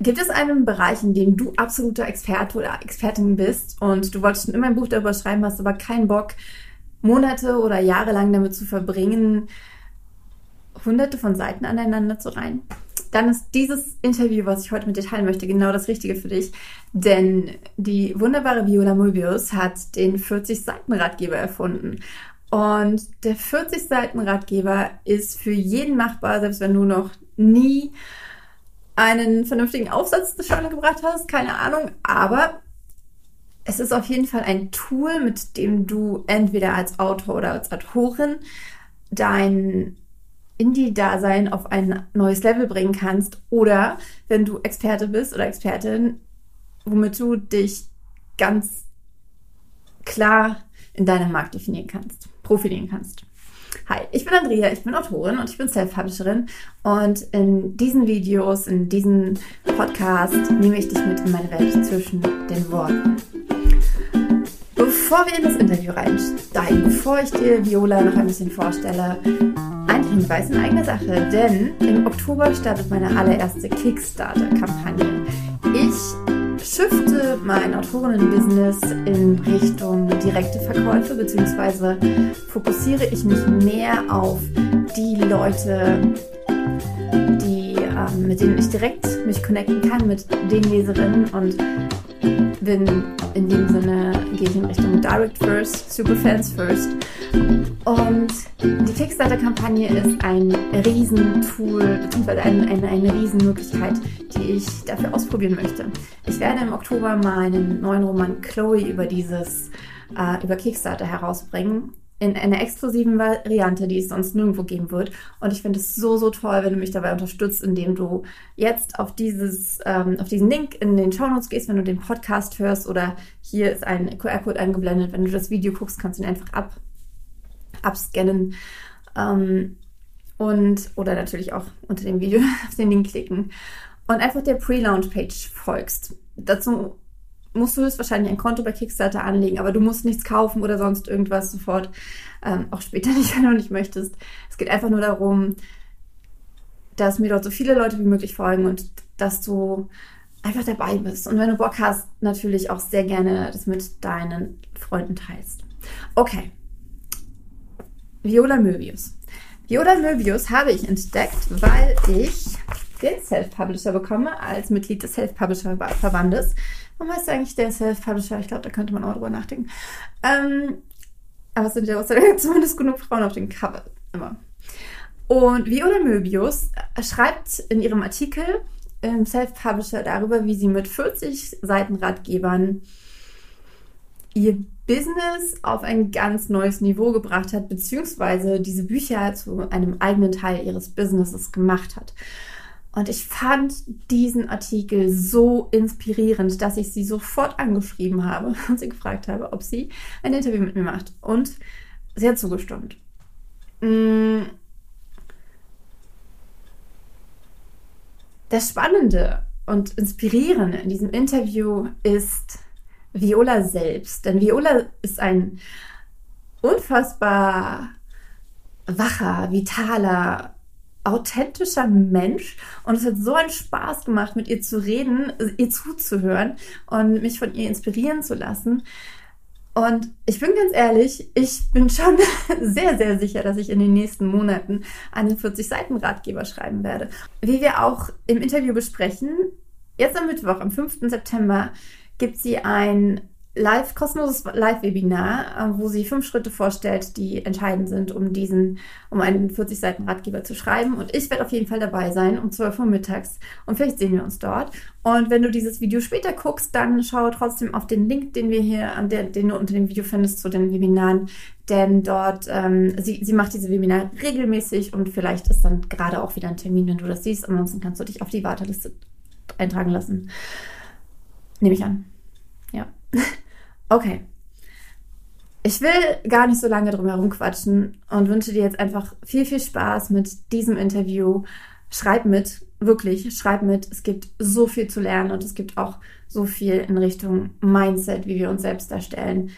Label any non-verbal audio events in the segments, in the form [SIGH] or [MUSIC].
Gibt es einen Bereich, in dem du absoluter Experte oder Expertin bist und du wolltest schon immer ein Buch darüber schreiben, hast aber keinen Bock, Monate oder Jahre lang damit zu verbringen, hunderte von Seiten aneinander zu reihen? Dann ist dieses Interview, was ich heute mit dir teilen möchte, genau das Richtige für dich. Denn die wunderbare Viola Möbius hat den 40-Seiten-Ratgeber erfunden. Und der 40-Seiten-Ratgeber ist für jeden machbar, selbst wenn du noch nie einen vernünftigen Aufsatz zustande gebracht hast, keine Ahnung, aber es ist auf jeden Fall ein Tool, mit dem du entweder als Autor oder als Autorin dein Indie-Dasein auf ein neues Level bringen kannst oder wenn du Experte bist oder Expertin, womit du dich ganz klar in deinem Markt definieren kannst, profilieren kannst. Hi, ich bin Andrea, ich bin Autorin und ich bin Self-Publisherin und in diesen Videos, in diesem Podcast nehme ich dich mit in meine Welt zwischen den Worten. Bevor wir in das Interview reinsteigen, bevor ich dir Viola noch ein bisschen vorstelle, ein Hinweis in eigener Sache, denn im Oktober startet meine allererste Kickstarter-Kampagne. Ich shifte mein Autorinnen-Business in Richtung direkte Verkäufe, beziehungsweise fokussiere ich mich mehr auf die Leute, ähm, mit denen ich direkt mich connecten kann, mit den Leserinnen und bin in dem Sinne, gehe ich in Richtung Direct First, Superfans First. Und die Kickstarter-Kampagne ist ein Riesentool, beziehungsweise eine, eine, eine Riesenmöglichkeit, die ich dafür ausprobieren möchte. Ich werde im Oktober meinen neuen Roman Chloe über dieses, äh, über Kickstarter herausbringen in einer exklusiven Variante, die es sonst nirgendwo geben wird. Und ich finde es so, so toll, wenn du mich dabei unterstützt, indem du jetzt auf dieses, ähm, auf diesen Link in den Show Notes gehst, wenn du den Podcast hörst oder hier ist ein QR-Code eingeblendet. Wenn du das Video guckst, kannst du ihn einfach ab, abscannen. Ähm, und, oder natürlich auch unter dem Video [LAUGHS] auf den Link klicken und einfach der Pre-Launch-Page folgst. Dazu musst du höchstwahrscheinlich ein Konto bei Kickstarter anlegen, aber du musst nichts kaufen oder sonst irgendwas sofort. Ähm, auch später [LAUGHS] nicht, wenn du nicht möchtest. Es geht einfach nur darum, dass mir dort so viele Leute wie möglich folgen und dass du einfach dabei bist. Und wenn du Bock hast, natürlich auch sehr gerne das mit deinen Freunden teilst. Okay. Viola Möbius. Viola Möbius habe ich entdeckt, weil ich den Self-Publisher bekomme als Mitglied des Self-Publisher-Verbandes. Warum heißt eigentlich der Self-Publisher? Ich glaube, da könnte man auch drüber nachdenken. Ähm, aber es sind ja [LAUGHS] zumindest genug Frauen auf dem Cover. Immer. Und Viola Möbius schreibt in ihrem Artikel im Self-Publisher darüber, wie sie mit 40 Seitenratgebern ihr Business auf ein ganz neues Niveau gebracht hat, beziehungsweise diese Bücher zu einem eigenen Teil ihres Businesses gemacht hat. Und ich fand diesen Artikel so inspirierend, dass ich sie sofort angeschrieben habe [LAUGHS] und sie gefragt habe, ob sie ein Interview mit mir macht. Und sie hat zugestimmt. Mm. Das Spannende und Inspirierende in diesem Interview ist Viola selbst. Denn Viola ist ein unfassbar wacher, vitaler, authentischer Mensch und es hat so einen Spaß gemacht, mit ihr zu reden, ihr zuzuhören und mich von ihr inspirieren zu lassen. Und ich bin ganz ehrlich, ich bin schon [LAUGHS] sehr, sehr sicher, dass ich in den nächsten Monaten einen 40-Seiten-Ratgeber schreiben werde. Wie wir auch im Interview besprechen, jetzt am Mittwoch, am 5. September, gibt sie ein live, kostenloses Live-Webinar, äh, wo sie fünf Schritte vorstellt, die entscheidend sind, um diesen, um einen 40 Seiten Ratgeber zu schreiben. Und ich werde auf jeden Fall dabei sein um 12 Uhr mittags. Und vielleicht sehen wir uns dort. Und wenn du dieses Video später guckst, dann schau trotzdem auf den Link, den wir hier, den du unter dem Video findest zu den Webinaren. Denn dort, ähm, sie, sie macht diese Webinare regelmäßig und vielleicht ist dann gerade auch wieder ein Termin, wenn du das siehst. Ansonsten kannst du dich auf die Warteliste eintragen lassen. Nehme ich an. Ja. [LAUGHS] Okay. Ich will gar nicht so lange drum herum quatschen und wünsche dir jetzt einfach viel, viel Spaß mit diesem Interview. Schreib mit, wirklich, schreib mit. Es gibt so viel zu lernen und es gibt auch so viel in Richtung Mindset, wie wir uns selbst darstellen,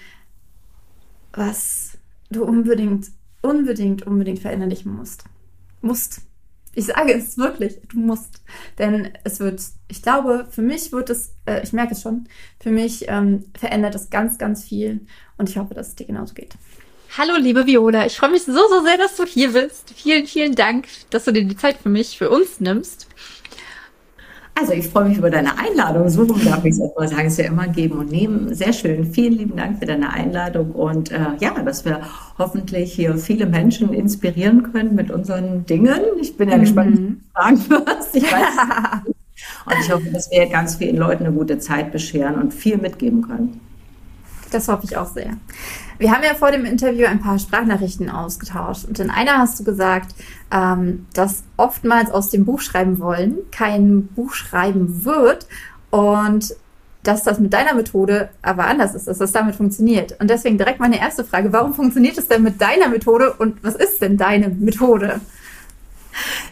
was du unbedingt, unbedingt, unbedingt verinnerlichen musst. Musst. Ich sage es wirklich, du musst. Denn es wird, ich glaube, für mich wird es, äh, ich merke es schon, für mich ähm, verändert es ganz, ganz viel. Und ich hoffe, dass es dir genauso geht. Hallo, liebe Viola. Ich freue mich so, so sehr, dass du hier bist. Vielen, vielen Dank, dass du dir die Zeit für mich, für uns nimmst. Also ich freue mich über deine Einladung. So darf ich es erstmal sagen. Es ist ja immer geben und nehmen. Sehr schön. Vielen lieben Dank für deine Einladung und äh, ja, dass wir hoffentlich hier viele Menschen inspirieren können mit unseren Dingen. Ich bin ja mhm. gespannt, was du fragen wirst. Ich weiß. [LAUGHS] und ich hoffe, dass wir ganz vielen Leuten eine gute Zeit bescheren und viel mitgeben können. Das hoffe ich auch sehr. Wir haben ja vor dem Interview ein paar Sprachnachrichten ausgetauscht und in einer hast du gesagt, ähm, dass oftmals aus dem Buch schreiben wollen kein Buch schreiben wird und dass das mit deiner Methode aber anders ist, dass das damit funktioniert. Und deswegen direkt meine erste Frage, warum funktioniert es denn mit deiner Methode und was ist denn deine Methode?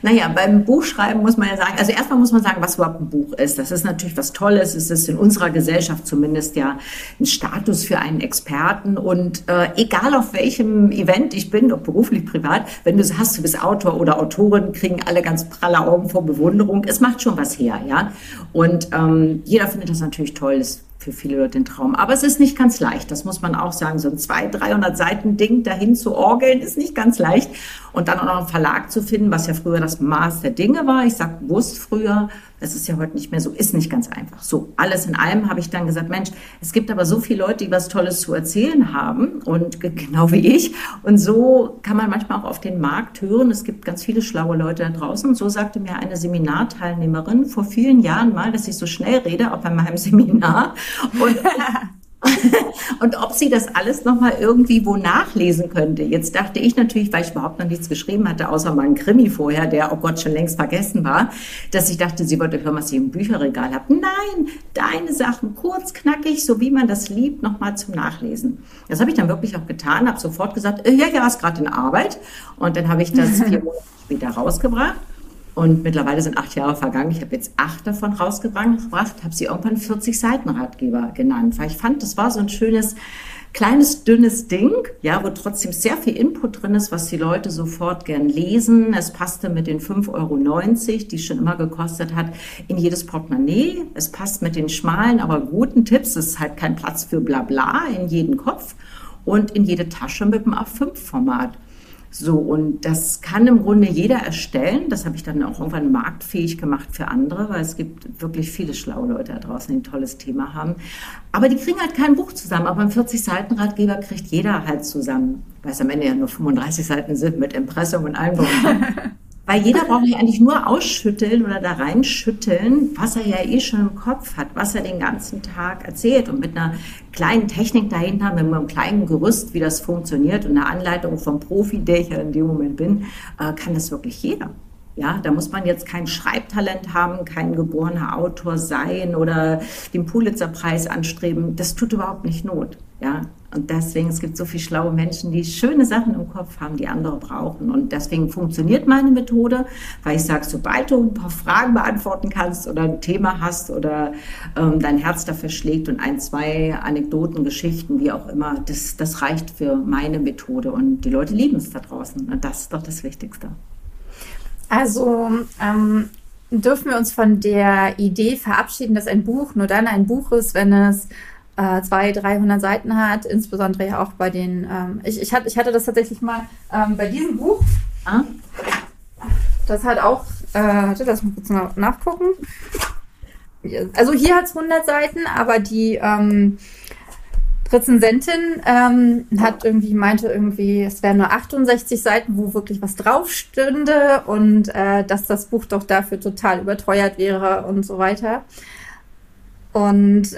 Naja, beim Buchschreiben muss man ja sagen, also erstmal muss man sagen, was überhaupt ein Buch ist. Das ist natürlich was Tolles. Es ist in unserer Gesellschaft zumindest ja ein Status für einen Experten. Und äh, egal auf welchem Event ich bin, ob beruflich, privat, wenn du es hast, du bist Autor oder Autorin, kriegen alle ganz pralle Augen vor Bewunderung. Es macht schon was her, ja. Und ähm, jeder findet das natürlich toll. Das für viele Leute ein Traum. Aber es ist nicht ganz leicht, das muss man auch sagen. So ein 200, 300 Seiten Ding dahin zu orgeln ist nicht ganz leicht. Und dann auch noch einen Verlag zu finden, was ja früher das Maß der Dinge war. Ich sag bewusst früher, das ist ja heute nicht mehr so, ist nicht ganz einfach. So, alles in allem habe ich dann gesagt, Mensch, es gibt aber so viele Leute, die was Tolles zu erzählen haben und genau wie ich. Und so kann man manchmal auch auf den Markt hören. Es gibt ganz viele schlaue Leute da draußen. Und so sagte mir eine Seminarteilnehmerin vor vielen Jahren mal, dass ich so schnell rede, auch bei meinem [LAUGHS] Seminar. Und [LAUGHS] [LAUGHS] und ob sie das alles nochmal irgendwie wo nachlesen könnte. Jetzt dachte ich natürlich, weil ich überhaupt noch nichts geschrieben hatte, außer mal einen Krimi vorher, der, oh Gott, schon längst vergessen war, dass ich dachte, sie wollte hören, was sie im Bücherregal hat. Nein, deine Sachen kurz, knackig, so wie man das liebt, nochmal zum Nachlesen. Das habe ich dann wirklich auch getan, habe sofort gesagt, äh, ja, ja, ist gerade in Arbeit. Und dann habe ich das [LAUGHS] vier Monate später rausgebracht. Und mittlerweile sind acht Jahre vergangen. Ich habe jetzt acht davon rausgebracht, habe sie irgendwann 40 Seiten Ratgeber genannt, weil ich fand, das war so ein schönes, kleines, dünnes Ding, ja, wo trotzdem sehr viel Input drin ist, was die Leute sofort gern lesen. Es passte mit den 5,90 Euro, die es schon immer gekostet hat, in jedes Portemonnaie. Es passt mit den schmalen, aber guten Tipps. Es ist halt kein Platz für Blabla in jeden Kopf und in jede Tasche mit dem A5-Format. So, und das kann im Grunde jeder erstellen. Das habe ich dann auch irgendwann marktfähig gemacht für andere, weil es gibt wirklich viele schlaue Leute da draußen, die ein tolles Thema haben. Aber die kriegen halt kein Buch zusammen. Aber ein 40-Seiten-Ratgeber kriegt jeder halt zusammen, weil es am Ende ja nur 35 Seiten sind mit Impressum und allem. [LAUGHS] Weil jeder braucht ja eigentlich nur ausschütteln oder da reinschütteln, was er ja eh schon im Kopf hat, was er den ganzen Tag erzählt. Und mit einer kleinen Technik dahinter, mit einem kleinen Gerüst, wie das funktioniert und einer Anleitung vom Profi, der ich ja in dem Moment bin, äh, kann das wirklich jeder. Ja, da muss man jetzt kein Schreibtalent haben, kein geborener Autor sein oder den Pulitzerpreis anstreben. Das tut überhaupt nicht Not. Ja, und deswegen, es gibt so viele schlaue Menschen, die schöne Sachen im Kopf haben, die andere brauchen. Und deswegen funktioniert meine Methode, weil ich sage, sobald du ein paar Fragen beantworten kannst oder ein Thema hast oder ähm, dein Herz dafür schlägt und ein, zwei Anekdoten, Geschichten, wie auch immer, das, das reicht für meine Methode. Und die Leute lieben es da draußen. Und das ist doch das Wichtigste. Also ähm, dürfen wir uns von der Idee verabschieden, dass ein Buch nur dann ein Buch ist, wenn es äh, 200, 300 Seiten hat, insbesondere ja auch bei den, ähm, ich, ich, hatte, ich hatte das tatsächlich mal ähm, bei diesem Buch, ah, das hat auch, äh, hatte das mal kurz nachgucken. Also hier hat es 100 Seiten, aber die ähm, Rezensentin ähm, hat irgendwie meinte irgendwie, es wären nur 68 Seiten, wo wirklich was drauf stünde und äh, dass das Buch doch dafür total überteuert wäre und so weiter. Und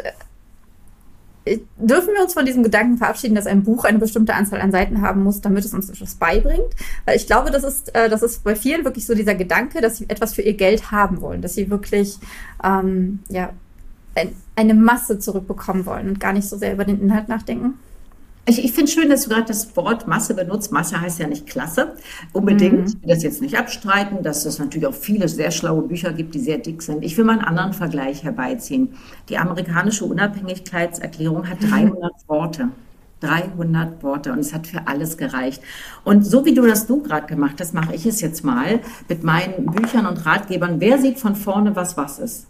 äh, dürfen wir uns von diesem Gedanken verabschieden, dass ein Buch eine bestimmte Anzahl an Seiten haben muss, damit es uns etwas beibringt? Weil ich glaube, das ist, äh, das ist bei vielen wirklich so dieser Gedanke, dass sie etwas für ihr Geld haben wollen, dass sie wirklich ähm, ja, ein, eine Masse zurückbekommen wollen und gar nicht so sehr über den Inhalt nachdenken. Ich, ich finde schön, dass du gerade das Wort Masse benutzt. Masse heißt ja nicht Klasse unbedingt. Mhm. Ich will das jetzt nicht abstreiten, dass es natürlich auch viele sehr schlaue Bücher gibt, die sehr dick sind. Ich will mal einen anderen Vergleich herbeiziehen. Die amerikanische Unabhängigkeitserklärung hat [LAUGHS] 300 mhm. Worte. 300 Worte und es hat für alles gereicht. Und so wie du das du gerade gemacht hast, mache ich es jetzt mal mit meinen Büchern und Ratgebern. Wer sieht von vorne, was was ist?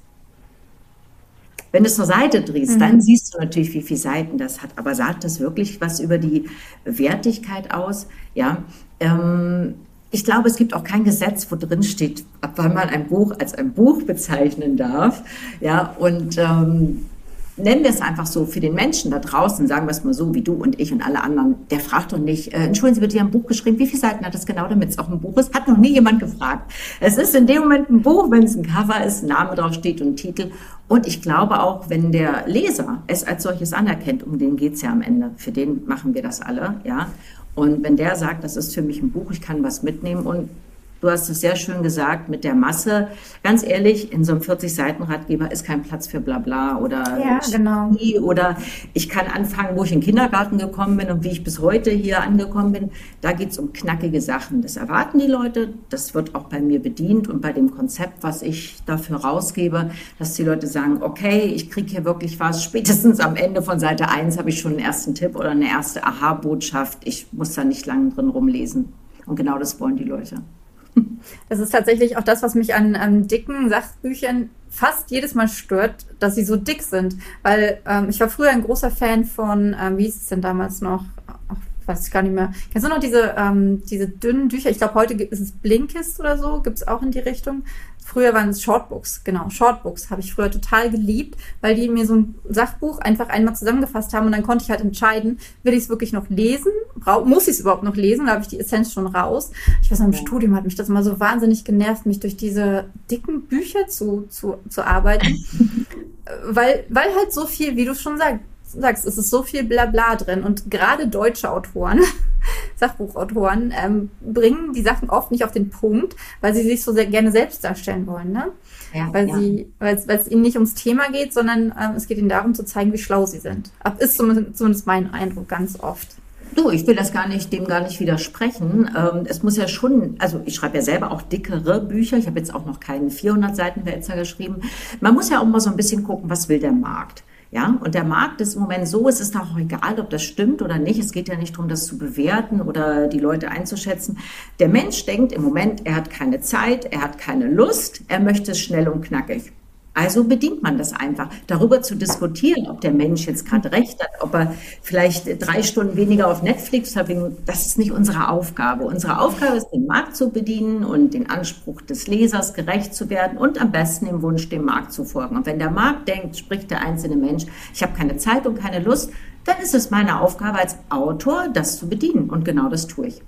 Wenn du es zur Seite drehst, mhm. dann siehst du natürlich, wie viele Seiten das hat. Aber sagt das wirklich was über die Wertigkeit aus? Ja. Ähm, ich glaube, es gibt auch kein Gesetz, wo drin steht, ab wann man ein Buch als ein Buch bezeichnen darf. Ja, und ähm, nennen wir es einfach so für den Menschen da draußen, sagen wir es mal so, wie du und ich und alle anderen, der fragt doch nicht, äh, entschuldigen Sie bitte, Sie haben ein Buch geschrieben, wie viele Seiten hat es genau, damit es auch ein Buch ist? Hat noch nie jemand gefragt. Es ist in dem Moment ein Buch, wenn es ein Cover ist, ein Name drauf steht und ein Titel. Und ich glaube auch, wenn der Leser es als solches anerkennt, um den geht's ja am Ende, für den machen wir das alle, ja. Und wenn der sagt, das ist für mich ein Buch, ich kann was mitnehmen und Du hast es sehr schön gesagt mit der Masse. Ganz ehrlich, in so einem 40-Seiten-Ratgeber ist kein Platz für Blabla oder ja, genau. oder ich kann anfangen, wo ich in den Kindergarten gekommen bin und wie ich bis heute hier angekommen bin. Da geht es um knackige Sachen. Das erwarten die Leute. Das wird auch bei mir bedient und bei dem Konzept, was ich dafür rausgebe, dass die Leute sagen, okay, ich kriege hier wirklich was. Spätestens am Ende von Seite 1 habe ich schon einen ersten Tipp oder eine erste Aha-Botschaft. Ich muss da nicht lange drin rumlesen. Und genau das wollen die Leute. Das ist tatsächlich auch das, was mich an, an dicken Sachbüchern fast jedes Mal stört, dass sie so dick sind. Weil ähm, ich war früher ein großer Fan von, ähm, wie hieß es denn damals noch? Ach, weiß ich gar nicht mehr. Kennst du noch diese, ähm, diese dünnen Bücher? Ich glaube, heute ist es Blinkist oder so, gibt es auch in die Richtung. Früher waren es Shortbooks, genau. Shortbooks habe ich früher total geliebt, weil die mir so ein Sachbuch einfach einmal zusammengefasst haben und dann konnte ich halt entscheiden, will ich es wirklich noch lesen? muss ich es überhaupt noch lesen? Da habe ich die Essenz schon raus. Ich weiß noch, im ja. Studium hat mich das immer so wahnsinnig genervt, mich durch diese dicken Bücher zu, zu, zu arbeiten. [LAUGHS] weil, weil halt so viel, wie du schon sagst, sagst, es ist so viel Blabla drin und gerade deutsche Autoren, [LAUGHS] Sachbuchautoren, ähm, bringen die Sachen oft nicht auf den Punkt, weil sie sich so sehr gerne selbst darstellen wollen, ne? Ja, weil ja. sie, weil es, ihnen nicht ums Thema geht, sondern ähm, es geht ihnen darum zu zeigen, wie schlau sie sind. Ab ist zumindest, zumindest mein Eindruck ganz oft. Du, ich will das gar nicht, dem gar nicht widersprechen. Ähm, es muss ja schon, also ich schreibe ja selber auch dickere Bücher. Ich habe jetzt auch noch keinen 400 Seiten Wälzer geschrieben. Man muss ja auch mal so ein bisschen gucken, was will der Markt. Ja, und der Markt ist im Moment so, es ist auch egal, ob das stimmt oder nicht. Es geht ja nicht darum, das zu bewerten oder die Leute einzuschätzen. Der Mensch denkt im Moment, er hat keine Zeit, er hat keine Lust, er möchte es schnell und knackig. Also bedient man das einfach. Darüber zu diskutieren, ob der Mensch jetzt gerade recht hat, ob er vielleicht drei Stunden weniger auf Netflix verbringt, das ist nicht unsere Aufgabe. Unsere Aufgabe ist, den Markt zu bedienen und den Anspruch des Lesers gerecht zu werden und am besten im Wunsch, dem Markt zu folgen. Und wenn der Markt denkt, spricht der einzelne Mensch, ich habe keine Zeit und keine Lust, dann ist es meine Aufgabe als Autor, das zu bedienen. Und genau das tue ich.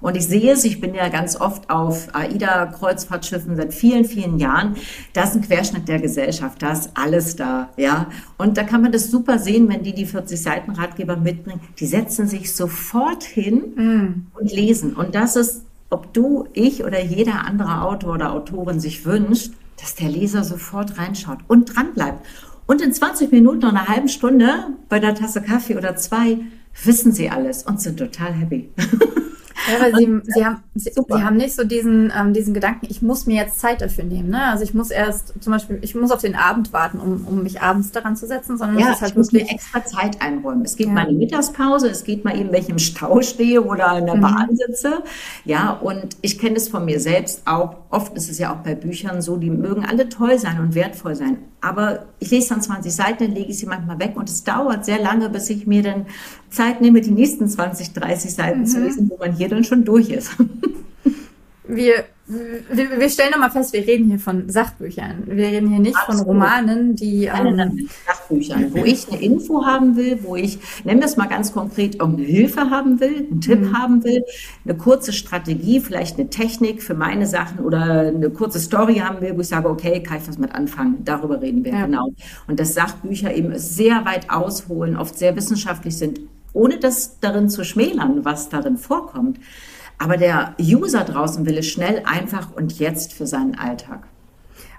Und ich sehe es, ich bin ja ganz oft auf AIDA-Kreuzfahrtschiffen seit vielen, vielen Jahren. Da ist ein Querschnitt der Gesellschaft, da ist alles da, ja. Und da kann man das super sehen, wenn die die 40 Seiten Ratgeber mitbringen. Die setzen sich sofort hin mm. und lesen. Und das ist, ob du, ich oder jeder andere Autor oder Autorin sich wünscht, dass der Leser sofort reinschaut und dranbleibt. Und in 20 Minuten oder einer halben Stunde bei der Tasse Kaffee oder zwei wissen sie alles und sind total happy. [LAUGHS] Ja, weil sie, sie, haben, sie, sie, haben nicht so diesen, ähm, diesen Gedanken, ich muss mir jetzt Zeit dafür nehmen. Ne? Also ich muss erst zum Beispiel, ich muss auf den Abend warten, um, um mich abends daran zu setzen, sondern ja, es ist halt ich muss mir extra Zeit einräumen. Es geht ja. mal eine Mittagspause, es geht mal eben, wenn ich im Stau stehe oder in der mhm. Bahn sitze. Ja, und ich kenne es von mir selbst auch. Oft ist es ja auch bei Büchern so, die mögen alle toll sein und wertvoll sein. Aber ich lese dann 20 Seiten, dann lege ich sie manchmal weg und es dauert sehr lange, bis ich mir dann Zeit nehme, die nächsten 20, 30 Seiten mhm. zu lesen, wo man hier dann schon durch ist. Wir wir, wir stellen nochmal fest, wir reden hier von Sachbüchern. Wir reden hier nicht Absolut. von Romanen, die. Ähm, nein, Sachbüchern, wo ich eine Info haben will, wo ich, nennen wir es mal ganz konkret, irgendeine Hilfe haben will, einen Tipp mhm. haben will, eine kurze Strategie, vielleicht eine Technik für meine Sachen oder eine kurze Story haben will, wo ich sage, okay, kann ich was mit anfangen? Darüber reden wir, ja. genau. Und dass Sachbücher eben sehr weit ausholen, oft sehr wissenschaftlich sind, ohne das darin zu schmälern, was darin vorkommt. Aber der User draußen will es schnell, einfach und jetzt für seinen Alltag.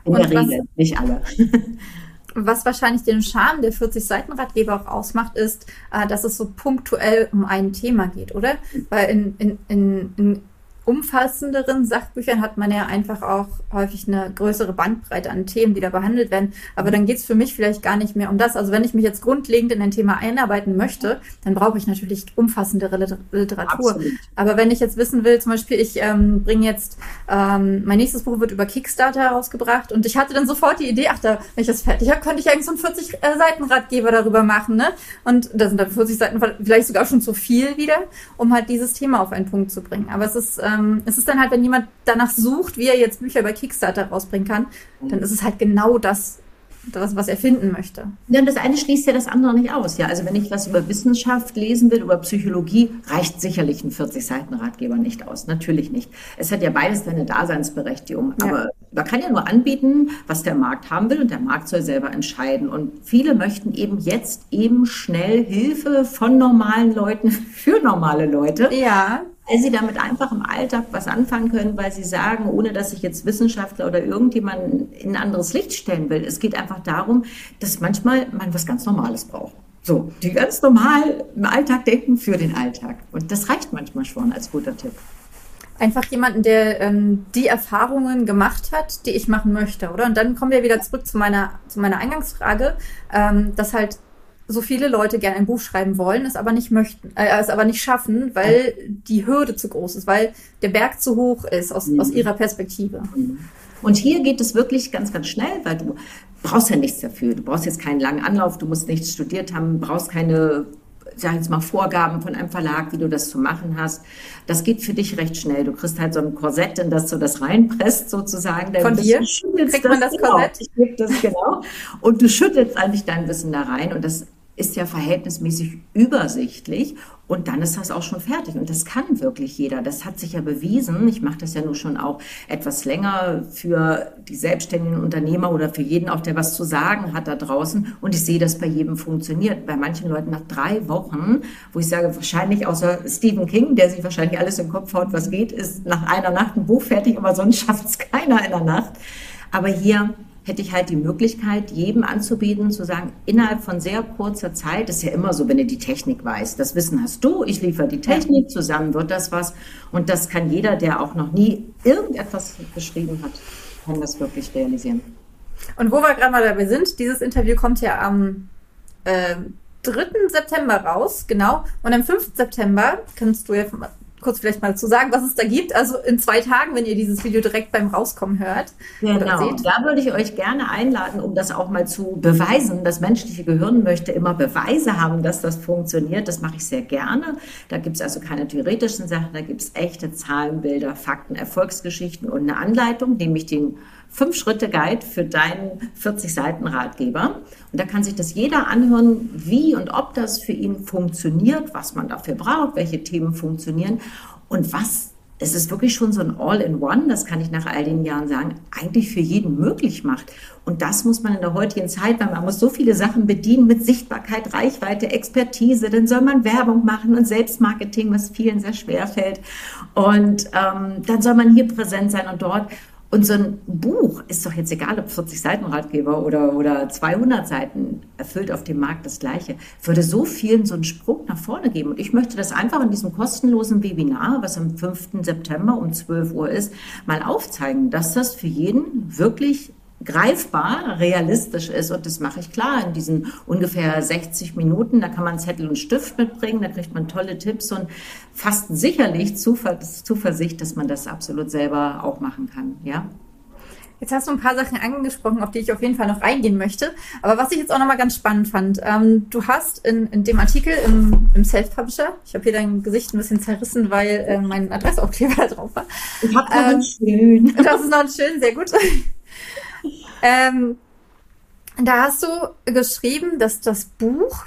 In und der was, Regel, nicht alle. [LAUGHS] was wahrscheinlich den Charme der 40-Seiten-Ratgeber auch ausmacht, ist, äh, dass es so punktuell um ein Thema geht, oder? Weil in, in, in, in umfassenderen Sachbüchern hat man ja einfach auch häufig eine größere Bandbreite an Themen, die da behandelt werden. Aber dann geht es für mich vielleicht gar nicht mehr um das. Also wenn ich mich jetzt grundlegend in ein Thema einarbeiten möchte, dann brauche ich natürlich umfassendere Literatur. Absolut. Aber wenn ich jetzt wissen will, zum Beispiel, ich ähm, bringe jetzt, ähm, mein nächstes Buch wird über Kickstarter herausgebracht und ich hatte dann sofort die Idee, ach, da, wenn ich das fertig habe, könnte ich eigentlich so einen 40-Seiten-Ratgeber darüber machen. Ne? Und da sind dann 40 Seiten vielleicht sogar schon zu viel wieder, um halt dieses Thema auf einen Punkt zu bringen. Aber es ist ähm, ähm, es ist dann halt, wenn jemand danach sucht, wie er jetzt Bücher bei Kickstarter rausbringen kann, dann ist es halt genau das, das, was er finden möchte. Ja, und das eine schließt ja das andere nicht aus. Ja, also wenn ich was über Wissenschaft lesen will, über Psychologie, reicht sicherlich ein 40-Seiten-Ratgeber nicht aus. Natürlich nicht. Es hat ja beides seine Daseinsberechtigung. Ja. Aber man kann ja nur anbieten, was der Markt haben will und der Markt soll selber entscheiden. Und viele möchten eben jetzt eben schnell Hilfe von normalen Leuten [LAUGHS] für normale Leute. Ja weil sie damit einfach im Alltag was anfangen können, weil sie sagen, ohne dass ich jetzt Wissenschaftler oder irgendjemanden in ein anderes Licht stellen will. Es geht einfach darum, dass manchmal man was ganz Normales braucht. So, die ganz normal im Alltag denken für den Alltag. Und das reicht manchmal schon als guter Tipp. Einfach jemanden, der ähm, die Erfahrungen gemacht hat, die ich machen möchte, oder? Und dann kommen wir wieder zurück zu meiner, zu meiner Eingangsfrage, ähm, dass halt so viele Leute gerne ein Buch schreiben wollen, es aber nicht möchten, äh, es aber nicht schaffen, weil die Hürde zu groß ist, weil der Berg zu hoch ist aus, mhm. aus ihrer Perspektive. Mhm. Und hier geht es wirklich ganz, ganz schnell, weil du brauchst ja nichts dafür. Du brauchst jetzt keinen langen Anlauf, du musst nichts studiert haben, brauchst keine sag jetzt mal, Vorgaben von einem Verlag, wie du das zu machen hast. Das geht für dich recht schnell. Du kriegst halt so ein Korsett, in das du das reinpresst sozusagen. Von dir kriegt man das, das genau. Korsett? Ich gebe das genau. Und du schüttelst eigentlich dein Wissen da rein und das ist ja verhältnismäßig übersichtlich und dann ist das auch schon fertig. Und das kann wirklich jeder. Das hat sich ja bewiesen. Ich mache das ja nur schon auch etwas länger für die selbstständigen Unternehmer oder für jeden auch, der was zu sagen hat da draußen. Und ich sehe, dass bei jedem funktioniert. Bei manchen Leuten nach drei Wochen, wo ich sage, wahrscheinlich außer Stephen King, der sich wahrscheinlich alles im Kopf haut, was geht, ist nach einer Nacht ein Buch fertig, aber sonst schafft es keiner in der Nacht. Aber hier hätte ich halt die Möglichkeit, jedem anzubieten, zu sagen, innerhalb von sehr kurzer Zeit, das ist ja immer so, wenn du die Technik weißt, das Wissen hast du, ich liefere die Technik, zusammen wird das was und das kann jeder, der auch noch nie irgendetwas geschrieben hat, kann das wirklich realisieren. Und wo wir gerade mal dabei sind, dieses Interview kommt ja am äh, 3. September raus, genau. Und am 5. September kannst du ja kurz vielleicht mal zu sagen, was es da gibt. Also in zwei Tagen, wenn ihr dieses Video direkt beim Rauskommen hört. Genau, da würde ich euch gerne einladen, um das auch mal zu beweisen. Das menschliche Gehirn möchte immer Beweise haben, dass das funktioniert. Das mache ich sehr gerne. Da gibt es also keine theoretischen Sachen, da gibt es echte Zahlenbilder, Fakten, Erfolgsgeschichten und eine Anleitung, nämlich den Fünf-Schritte-Guide für deinen 40-Seiten-Ratgeber. Und da kann sich das jeder anhören, wie und ob das für ihn funktioniert, was man dafür braucht, welche Themen funktionieren und was es ist wirklich schon so ein All-in-One, das kann ich nach all den Jahren sagen, eigentlich für jeden möglich macht. Und das muss man in der heutigen Zeit, weil man muss so viele Sachen bedienen mit Sichtbarkeit, Reichweite, Expertise, dann soll man Werbung machen und Selbstmarketing, was vielen sehr schwer fällt. Und ähm, dann soll man hier präsent sein und dort. Und so ein Buch ist doch jetzt egal, ob 40 Seiten Ratgeber oder, oder 200 Seiten erfüllt auf dem Markt das Gleiche, würde so vielen so einen Sprung nach vorne geben. Und ich möchte das einfach in diesem kostenlosen Webinar, was am 5. September um 12 Uhr ist, mal aufzeigen, dass das für jeden wirklich greifbar, realistisch ist. Und das mache ich klar in diesen ungefähr 60 Minuten. Da kann man Zettel und Stift mitbringen, da kriegt man tolle Tipps und fast sicherlich Zuver Zuversicht, dass man das absolut selber auch machen kann. Ja. Jetzt hast du ein paar Sachen angesprochen, auf die ich auf jeden Fall noch eingehen möchte. Aber was ich jetzt auch nochmal ganz spannend fand, ähm, du hast in, in dem Artikel im, im Self-Publisher, ich habe hier dein Gesicht ein bisschen zerrissen, weil äh, mein Adressaufkleber [LAUGHS] da drauf war. Ich habe noch ähm, schön. [LAUGHS] Das ist noch schön, sehr gut. Ähm, da hast du geschrieben, dass das Buch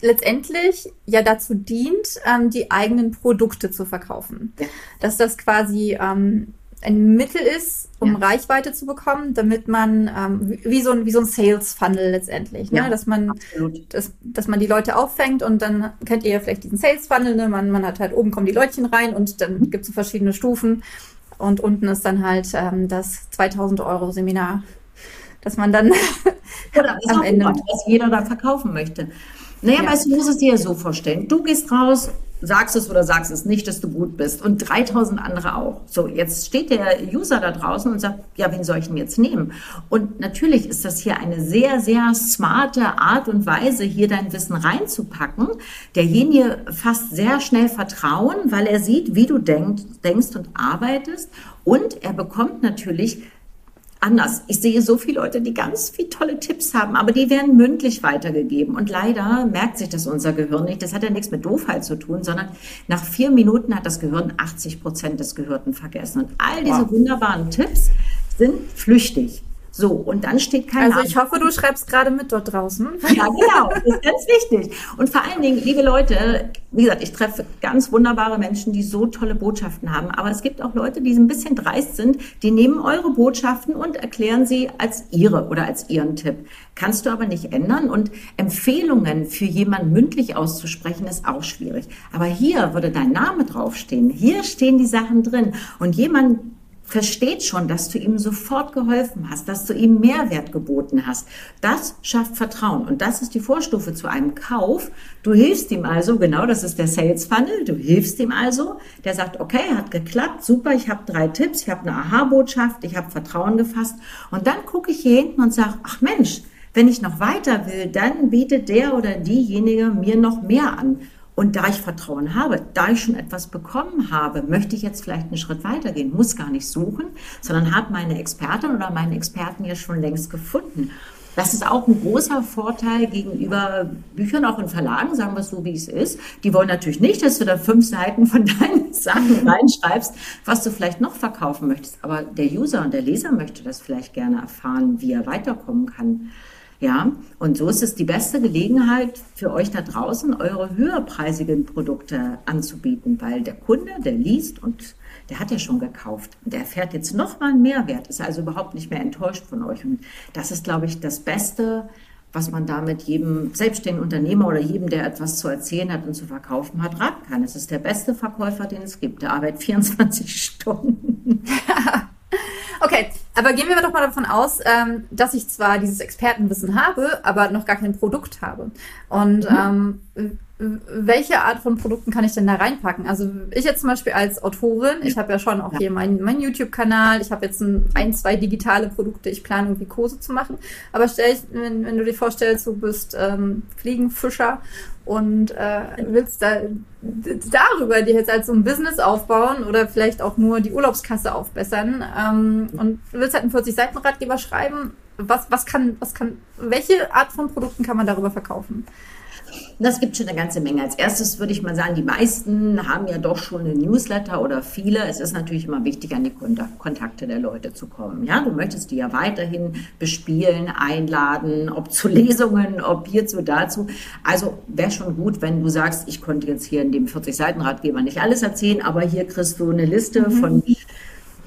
letztendlich ja dazu dient, ähm, die eigenen Produkte zu verkaufen. Ja. Dass das quasi ähm, ein Mittel ist, um ja. Reichweite zu bekommen, damit man ähm, wie so ein wie so ein Sales Funnel letztendlich, ne? Ja, dass man dass, dass man die Leute auffängt und dann kennt ihr ja vielleicht diesen Sales Funnel, ne? man man hat halt oben kommen die Leutchen rein und dann mhm. gibt es so verschiedene Stufen und unten ist dann halt ähm, das 2000 Euro Seminar, dass man dann [LAUGHS] Oder am Ende, was jeder da verkaufen möchte. Naja, ja. weißt du, musst es dir so vorstellen. Du gehst raus, sagst es oder sagst es nicht, dass du gut bist. Und 3000 andere auch. So, jetzt steht der User da draußen und sagt, ja, wen soll ich denn jetzt nehmen? Und natürlich ist das hier eine sehr, sehr smarte Art und Weise, hier dein Wissen reinzupacken. Derjenige fasst sehr schnell Vertrauen, weil er sieht, wie du denkst, denkst und arbeitest. Und er bekommt natürlich anders. Ich sehe so viele Leute, die ganz viele tolle Tipps haben, aber die werden mündlich weitergegeben. Und leider merkt sich das unser Gehirn nicht. Das hat ja nichts mit Doofheit zu tun, sondern nach vier Minuten hat das Gehirn 80 Prozent des Gehörten vergessen. Und all diese wow. wunderbaren Tipps sind flüchtig. So, und dann steht kein Also ich hoffe, du schreibst gerade mit dort draußen. [LAUGHS] Ja, genau, das ist ganz wichtig. Und vor allen Dingen, liebe Leute, wie gesagt, ich treffe ganz wunderbare Menschen, die so tolle Botschaften haben. Aber es gibt auch Leute, die ein bisschen dreist sind, die nehmen eure Botschaften und erklären sie als ihre oder als ihren Tipp. Kannst du aber nicht ändern. Und Empfehlungen für jemanden mündlich auszusprechen, ist auch schwierig. Aber hier würde dein Name draufstehen. Hier stehen die Sachen drin. Und jemand versteht schon, dass du ihm sofort geholfen hast, dass du ihm Mehrwert geboten hast. Das schafft Vertrauen und das ist die Vorstufe zu einem Kauf. Du hilfst ihm also, genau, das ist der Sales Funnel, du hilfst ihm also, der sagt, okay, hat geklappt, super, ich habe drei Tipps, ich habe eine Aha-Botschaft, ich habe Vertrauen gefasst und dann gucke ich hier hinten und sage, ach Mensch, wenn ich noch weiter will, dann bietet der oder diejenige mir noch mehr an. Und da ich Vertrauen habe, da ich schon etwas bekommen habe, möchte ich jetzt vielleicht einen Schritt weitergehen, muss gar nicht suchen, sondern habe meine Expertin oder meinen Experten ja schon längst gefunden. Das ist auch ein großer Vorteil gegenüber Büchern, auch in Verlagen, sagen wir es so, wie es ist. Die wollen natürlich nicht, dass du da fünf Seiten von [LAUGHS] deinen Sachen reinschreibst, was du vielleicht noch verkaufen möchtest. Aber der User und der Leser möchte das vielleicht gerne erfahren, wie er weiterkommen kann. Ja, und so ist es die beste Gelegenheit für euch da draußen, eure höherpreisigen Produkte anzubieten, weil der Kunde, der liest und der hat ja schon gekauft und der erfährt jetzt nochmal einen Mehrwert, ist also überhaupt nicht mehr enttäuscht von euch. Und das ist, glaube ich, das Beste, was man damit jedem selbstständigen Unternehmer oder jedem, der etwas zu erzählen hat und zu verkaufen hat, raten kann. Es ist der beste Verkäufer, den es gibt. Der arbeitet [LAUGHS] 24 Stunden. [LAUGHS] Okay, aber gehen wir doch mal davon aus, ähm, dass ich zwar dieses Expertenwissen habe, aber noch gar kein Produkt habe. Und mhm. ähm, welche Art von Produkten kann ich denn da reinpacken? Also ich jetzt zum Beispiel als Autorin, ich habe ja schon auch hier meinen mein YouTube-Kanal, ich habe jetzt ein, ein, zwei digitale Produkte, ich plane irgendwie Kurse zu machen. Aber stell ich, wenn, wenn du dir vorstellst, du bist ähm, Fliegenfischer und äh, willst da darüber dir jetzt als so ein Business aufbauen oder vielleicht auch nur die Urlaubskasse aufbessern ähm, und willst halt einen 40-Seiten-Ratgeber schreiben, was, was kann, was kann, welche Art von Produkten kann man darüber verkaufen? Das gibt schon eine ganze Menge. Als erstes würde ich mal sagen, die meisten haben ja doch schon einen Newsletter oder viele. Es ist natürlich immer wichtig, an die Kontakte der Leute zu kommen. Ja, du möchtest die ja weiterhin bespielen, einladen, ob zu Lesungen, ob hierzu, dazu. Also wäre schon gut, wenn du sagst, ich konnte jetzt hier in dem 40-Seiten-Ratgeber nicht alles erzählen, aber hier kriegst du eine Liste mhm. von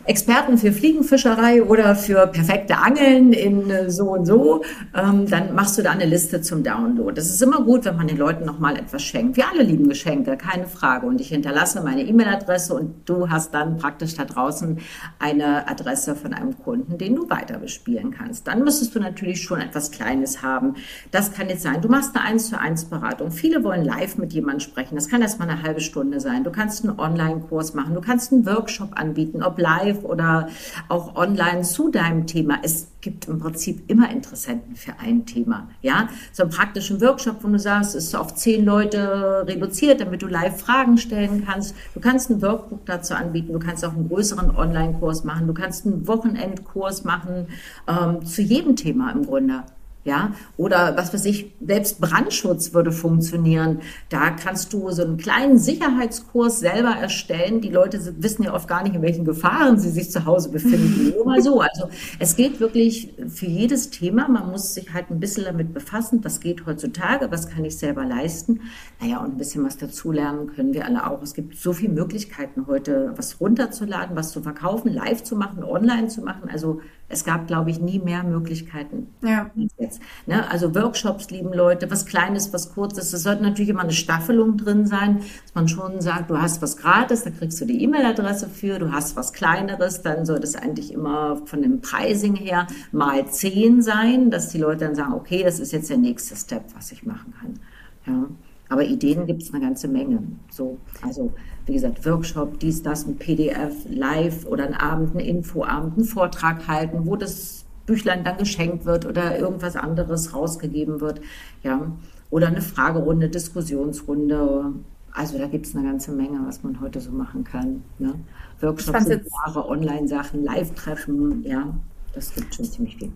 Experten für Fliegenfischerei oder für perfekte Angeln in äh, so und so, ähm, dann machst du da eine Liste zum Download. Das ist immer gut, wenn man den Leuten nochmal etwas schenkt. Wir alle lieben Geschenke, keine Frage. Und ich hinterlasse meine E-Mail-Adresse und du hast dann praktisch da draußen eine Adresse von einem Kunden, den du weiter bespielen kannst. Dann müsstest du natürlich schon etwas Kleines haben. Das kann jetzt sein, du machst eine 1 zu 1 Beratung. Viele wollen live mit jemandem sprechen. Das kann erst mal eine halbe Stunde sein. Du kannst einen Online-Kurs machen. Du kannst einen Workshop anbieten, ob live live oder auch online zu deinem Thema. Es gibt im Prinzip immer Interessenten für ein Thema. Ja, so einen praktischen Workshop, wo du sagst, ist auf zehn Leute reduziert, damit du live Fragen stellen kannst. Du kannst ein Workbook dazu anbieten. Du kannst auch einen größeren Online-Kurs machen. Du kannst einen Wochenendkurs machen ähm, zu jedem Thema im Grunde. Ja, oder was weiß ich, selbst Brandschutz würde funktionieren. Da kannst du so einen kleinen Sicherheitskurs selber erstellen. Die Leute wissen ja oft gar nicht, in welchen Gefahren sie sich zu Hause befinden. [LAUGHS] Nur mal so. Also es geht wirklich für jedes Thema. Man muss sich halt ein bisschen damit befassen. Was geht heutzutage? Was kann ich selber leisten? Naja, und ein bisschen was dazulernen können wir alle auch. Es gibt so viele Möglichkeiten heute, was runterzuladen, was zu verkaufen, live zu machen, online zu machen. Also es gab, glaube ich, nie mehr Möglichkeiten ja. als jetzt. Ne? Also Workshops lieben Leute, was Kleines, was Kurzes. Es sollte natürlich immer eine Staffelung drin sein, dass man schon sagt, du hast was gratis, da kriegst du die E-Mail-Adresse für, du hast was Kleineres, dann sollte es eigentlich immer von dem Pricing her mal zehn sein, dass die Leute dann sagen, okay, das ist jetzt der nächste Step, was ich machen kann. Ja. Aber Ideen gibt es eine ganze Menge. So, also wie gesagt, Workshop, dies, das, ein PDF, live oder ein Abend, ein Infoabend, einen Vortrag halten, wo das Büchlein dann geschenkt wird oder irgendwas anderes rausgegeben wird. Ja. Oder eine Fragerunde, Diskussionsrunde. Also da gibt es eine ganze Menge, was man heute so machen kann. Ne? Workshops, Seminare, Online-Sachen, Live-Treffen, ja, das gibt schon ziemlich viel.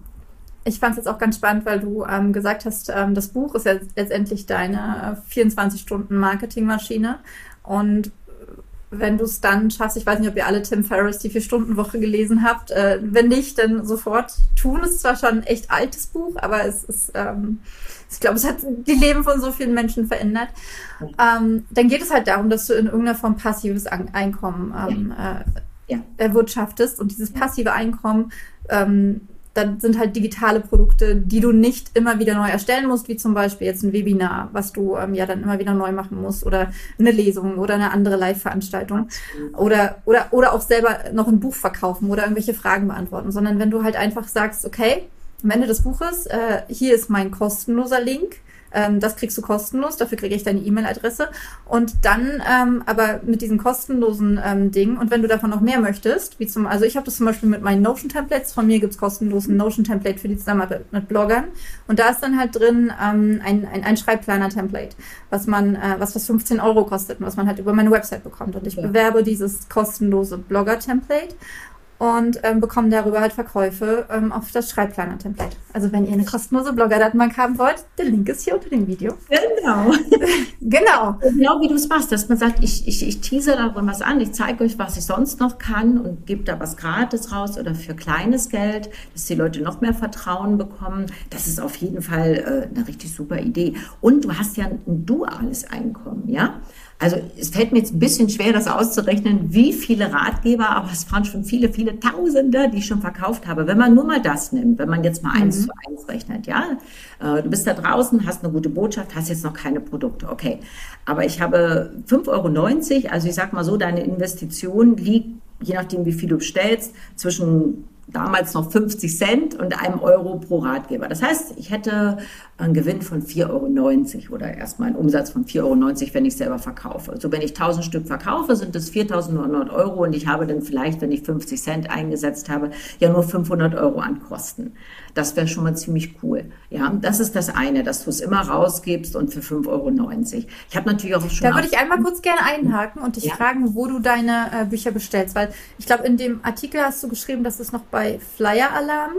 Ich fand es jetzt auch ganz spannend, weil du ähm, gesagt hast, ähm, das Buch ist ja letztendlich deine 24-Stunden-Marketingmaschine. Und wenn du es dann schaffst, ich weiß nicht, ob ihr alle Tim Ferriss die Vier-Stunden-Woche gelesen habt. Äh, wenn nicht, dann sofort tun. Es ist zwar schon ein echt altes Buch, aber es ist, ähm, ich glaube, es hat die Leben von so vielen Menschen verändert. Ähm, dann geht es halt darum, dass du in irgendeiner Form passives Einkommen ähm, ja. Äh, ja. erwirtschaftest und dieses passive Einkommen ähm, dann sind halt digitale Produkte, die du nicht immer wieder neu erstellen musst, wie zum Beispiel jetzt ein Webinar, was du ähm, ja dann immer wieder neu machen musst oder eine Lesung oder eine andere Live-Veranstaltung oder, oder, oder auch selber noch ein Buch verkaufen oder irgendwelche Fragen beantworten, sondern wenn du halt einfach sagst, okay, am Ende des Buches, äh, hier ist mein kostenloser Link, ähm, das kriegst du kostenlos, dafür kriege ich deine E-Mail-Adresse. Und dann ähm, aber mit diesen kostenlosen ähm, Dingen, und wenn du davon noch mehr möchtest, wie zum, also ich habe das zum Beispiel mit meinen Notion-Templates, von mir gibt's kostenlos ein Notion-Template für die Zusammenarbeit mit Bloggern. Und da ist dann halt drin ähm, ein, ein, ein Schreibplaner-Template, was man, äh, was was 15 Euro kostet und was man halt über meine Website bekommt. Und ich ja. bewerbe dieses kostenlose Blogger-Template und ähm, bekommen darüber halt Verkäufe ähm, auf das Schreibplaner-Template. Also wenn ihr eine kostenlose Blogger-Datenbank haben wollt, der Link ist hier unter dem Video. Genau. [LAUGHS] genau. Genau wie du es machst, dass man sagt, ich, ich, ich tease da was an, ich zeige euch, was ich sonst noch kann und gebe da was gratis raus oder für kleines Geld, dass die Leute noch mehr Vertrauen bekommen. Das ist auf jeden Fall äh, eine richtig super Idee. Und du hast ja ein duales Einkommen, ja? Also es fällt mir jetzt ein bisschen schwer, das auszurechnen, wie viele Ratgeber, aber es waren schon viele, viele Tausende, die ich schon verkauft habe. Wenn man nur mal das nimmt, wenn man jetzt mal eins mhm. zu eins rechnet, ja, äh, du bist da draußen, hast eine gute Botschaft, hast jetzt noch keine Produkte, okay. Aber ich habe 5,90 Euro, also ich sag mal so, deine Investition liegt, je nachdem wie viel du bestellst, zwischen damals noch 50 Cent und einem Euro pro Ratgeber. Das heißt, ich hätte einen Gewinn von 4,90 Euro oder erstmal einen Umsatz von 4,90 Euro, wenn ich selber verkaufe. Also wenn ich 1000 Stück verkaufe, sind das 4.900 Euro und ich habe dann vielleicht, wenn ich 50 Cent eingesetzt habe, ja nur 500 Euro an Kosten. Das wäre schon mal ziemlich cool. Ja, das ist das eine, dass du es immer rausgibst und für 5,90 Euro. Ich habe natürlich auch schon. Da würde ich einmal kurz gerne einhaken und dich ja? fragen, wo du deine äh, Bücher bestellst, weil ich glaube, in dem Artikel hast du geschrieben, dass es noch bei Flyer Alarm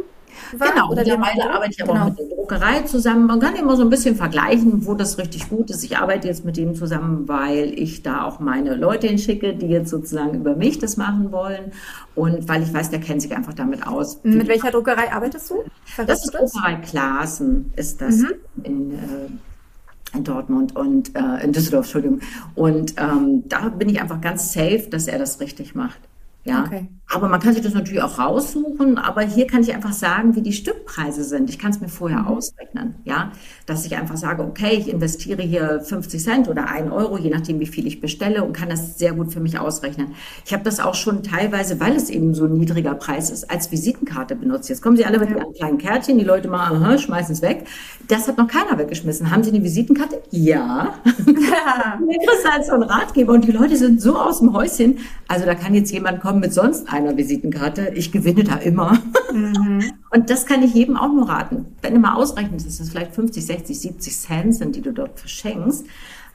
war, genau, oder mittlerweile arbeite ich aber genau. auch mit der Druckerei zusammen. Man kann immer so ein bisschen vergleichen, wo das richtig gut ist. Ich arbeite jetzt mit dem zusammen, weil ich da auch meine Leute hinschicke, die jetzt sozusagen über mich das machen wollen. Und weil ich weiß, der kennt sich einfach damit aus. Mit welcher Druckerei arbeitest du? das ist das? Druckerei Klaassen, ist das mhm. in, äh, in Dortmund und äh, in Düsseldorf, Entschuldigung. Und ähm, da bin ich einfach ganz safe, dass er das richtig macht. Ja. Okay. Aber man kann sich das natürlich auch raussuchen. Aber hier kann ich einfach sagen, wie die Stückpreise sind. Ich kann es mir vorher mhm. ausrechnen. Ja, dass ich einfach sage, okay, ich investiere hier 50 Cent oder 1 Euro, je nachdem, wie viel ich bestelle und kann das sehr gut für mich ausrechnen. Ich habe das auch schon teilweise, weil es eben so ein niedriger Preis ist, als Visitenkarte benutzt. Jetzt kommen Sie alle mit ja. einem kleinen Kärtchen. Die Leute mal, aha, schmeißen es weg. Das hat noch keiner weggeschmissen. Haben Sie eine Visitenkarte? Ja. [LAUGHS] ja. als so ein Ratgeber. Und die Leute sind so aus dem Häuschen. Also da kann jetzt jemand kommen mit sonst einer Visitenkarte. Ich gewinne da immer. Mhm. [LAUGHS] Und das kann ich jedem auch nur raten. Wenn du mal ausrechnest, dass das vielleicht 50, 60, 70 Cent sind, die du dort verschenkst.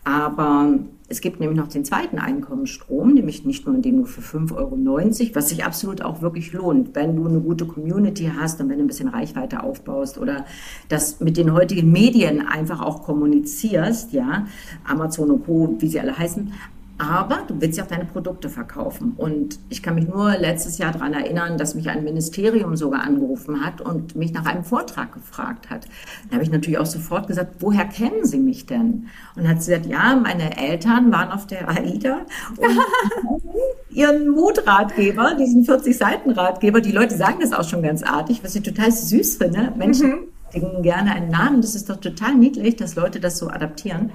Aber es gibt nämlich noch den zweiten Einkommensstrom, nämlich nicht nur den nur für 5,90 Euro, was sich absolut auch wirklich lohnt, wenn du eine gute Community hast und wenn du ein bisschen Reichweite aufbaust oder das mit den heutigen Medien einfach auch kommunizierst, ja, Amazon und Co., wie sie alle heißen, aber du willst ja auch deine Produkte verkaufen. Und ich kann mich nur letztes Jahr daran erinnern, dass mich ein Ministerium sogar angerufen hat und mich nach einem Vortrag gefragt hat. Da habe ich natürlich auch sofort gesagt, woher kennen Sie mich denn? Und hat sie gesagt, ja, meine Eltern waren auf der AIDA und [LAUGHS] ihren Mutratgeber, diesen 40-Seiten-Ratgeber, die Leute sagen das auch schon ganz artig, was ich total süß finde. Menschen mhm. gerne einen Namen. Das ist doch total niedlich, dass Leute das so adaptieren.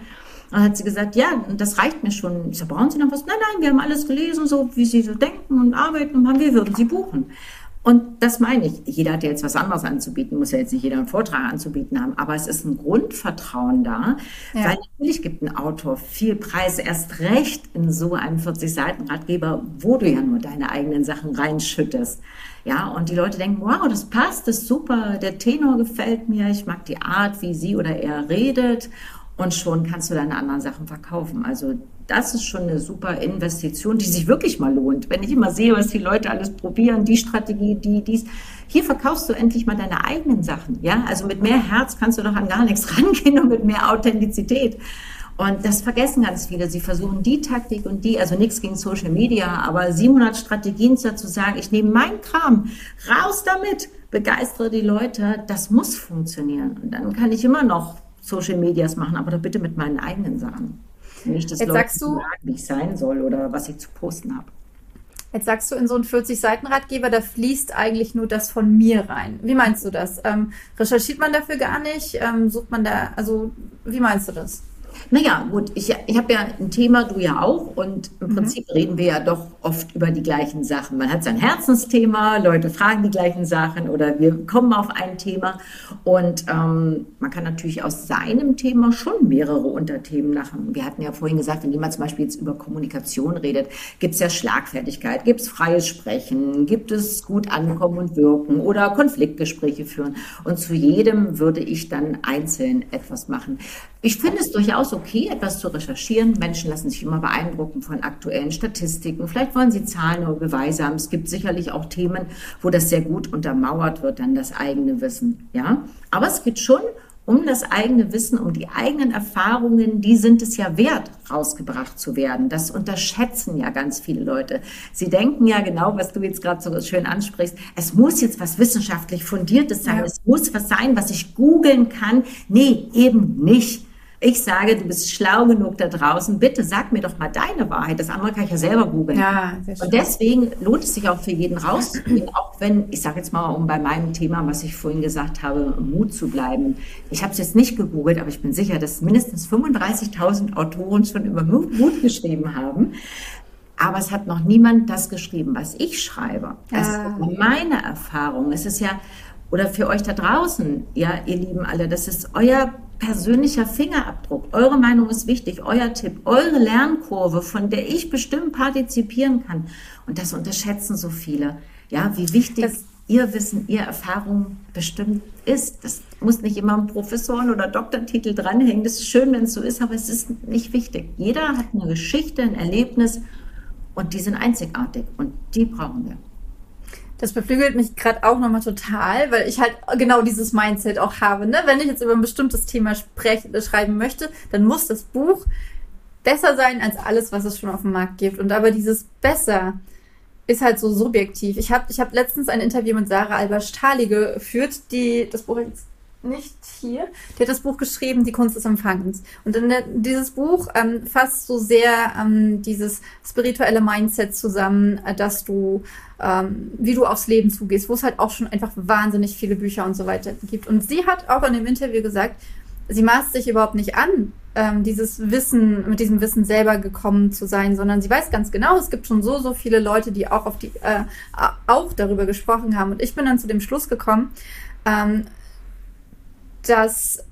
Dann hat sie gesagt, ja, das reicht mir schon. Ich sage, brauchen Sie noch was? Nein, nein, wir haben alles gelesen, so wie Sie so denken und arbeiten und wir würden Sie buchen. Und das meine ich. Jeder hat ja jetzt was anderes anzubieten, muss ja jetzt nicht jeder einen Vortrag anzubieten haben, aber es ist ein Grundvertrauen da, ja. weil natürlich gibt ein Autor viel Preis, erst recht in so einem 40-Seiten-Ratgeber, wo du ja nur deine eigenen Sachen reinschüttest. Ja, und die Leute denken, wow, das passt, das ist super, der Tenor gefällt mir, ich mag die Art, wie sie oder er redet und schon kannst du deine anderen Sachen verkaufen. Also das ist schon eine super Investition, die sich wirklich mal lohnt. Wenn ich immer sehe, was die Leute alles probieren, die Strategie, die, dies. Hier verkaufst du endlich mal deine eigenen Sachen. Ja, also mit mehr Herz kannst du doch an gar nichts [LAUGHS] rangehen und mit mehr Authentizität. Und das vergessen ganz viele. Sie versuchen die Taktik und die, also nichts gegen Social Media, aber 700 Strategien dazu sagen, ich nehme meinen Kram, raus damit, begeistere die Leute, das muss funktionieren. Und dann kann ich immer noch Social Medias machen, aber doch bitte mit meinen eigenen Sachen. Nicht, dass Jetzt Leute sagst du, ich sein soll oder was ich zu posten habe. Jetzt sagst du in so einen 40-Seiten-Ratgeber, da fließt eigentlich nur das von mir rein. Wie meinst du das? Ähm, recherchiert man dafür gar nicht? Ähm, sucht man da, also wie meinst du das? Naja, gut, ich, ich habe ja ein Thema, du ja auch, und im mhm. Prinzip reden wir ja doch oft über die gleichen Sachen. Man hat sein Herzensthema, Leute fragen die gleichen Sachen oder wir kommen auf ein Thema und ähm, man kann natürlich aus seinem Thema schon mehrere Unterthemen machen. Wir hatten ja vorhin gesagt, wenn jemand zum Beispiel jetzt über Kommunikation redet, gibt es ja Schlagfertigkeit, gibt es freies Sprechen, gibt es gut ankommen und wirken oder Konfliktgespräche führen. Und zu jedem würde ich dann einzeln etwas machen. Ich finde es durchaus okay, etwas zu recherchieren. Menschen lassen sich immer beeindrucken von aktuellen Statistiken. Vielleicht wollen sie Zahlen oder Beweise haben. Es gibt sicherlich auch Themen, wo das sehr gut untermauert wird, dann das eigene Wissen. Ja, aber es geht schon um das eigene Wissen, um die eigenen Erfahrungen, die sind es ja wert, rausgebracht zu werden. Das unterschätzen ja ganz viele Leute. Sie denken ja genau, was du jetzt gerade so schön ansprichst, es muss jetzt was wissenschaftlich fundiertes sein, ja. es muss was sein, was ich googeln kann. Nee, eben nicht. Ich sage, du bist schlau genug da draußen. Bitte sag mir doch mal deine Wahrheit. Das andere kann ich ja selber googeln. Ja, und deswegen lohnt es sich auch für jeden rauszugehen, auch wenn, ich sage jetzt mal, um bei meinem Thema, was ich vorhin gesagt habe, Mut zu bleiben. Ich habe es jetzt nicht gegoogelt, aber ich bin sicher, dass mindestens 35.000 Autoren schon über Mut geschrieben haben. Aber es hat noch niemand das geschrieben, was ich schreibe. Das ist meine Erfahrung. Es ist ja, oder für euch da draußen, ja, ihr Lieben alle, das ist euer persönlicher Fingerabdruck. Eure Meinung ist wichtig, euer Tipp, eure Lernkurve, von der ich bestimmt partizipieren kann. Und das unterschätzen so viele. Ja, wie wichtig das ihr Wissen, ihr Erfahrung bestimmt ist. Das muss nicht immer ein Professoren- oder Doktortitel dranhängen. Das ist schön, wenn es so ist, aber es ist nicht wichtig. Jeder hat eine Geschichte, ein Erlebnis und die sind einzigartig und die brauchen wir. Das beflügelt mich gerade auch nochmal total, weil ich halt genau dieses Mindset auch habe. Ne? Wenn ich jetzt über ein bestimmtes Thema sprechen, äh, schreiben möchte, dann muss das Buch besser sein als alles, was es schon auf dem Markt gibt. Und aber dieses besser ist halt so subjektiv. Ich habe ich hab letztens ein Interview mit Sarah Alber-Stahli geführt, die das Buch jetzt nicht hier. Die hat das Buch geschrieben, Die Kunst des Empfangens. Und in der, dieses Buch ähm, fasst so sehr ähm, dieses spirituelle Mindset zusammen, äh, dass du, ähm, wie du aufs Leben zugehst, wo es halt auch schon einfach wahnsinnig viele Bücher und so weiter gibt. Und sie hat auch in dem Interview gesagt, sie maßt sich überhaupt nicht an, ähm, dieses Wissen, mit diesem Wissen selber gekommen zu sein, sondern sie weiß ganz genau, es gibt schon so, so viele Leute, die auch auf die, äh, auch darüber gesprochen haben. Und ich bin dann zu dem Schluss gekommen, ähm, dass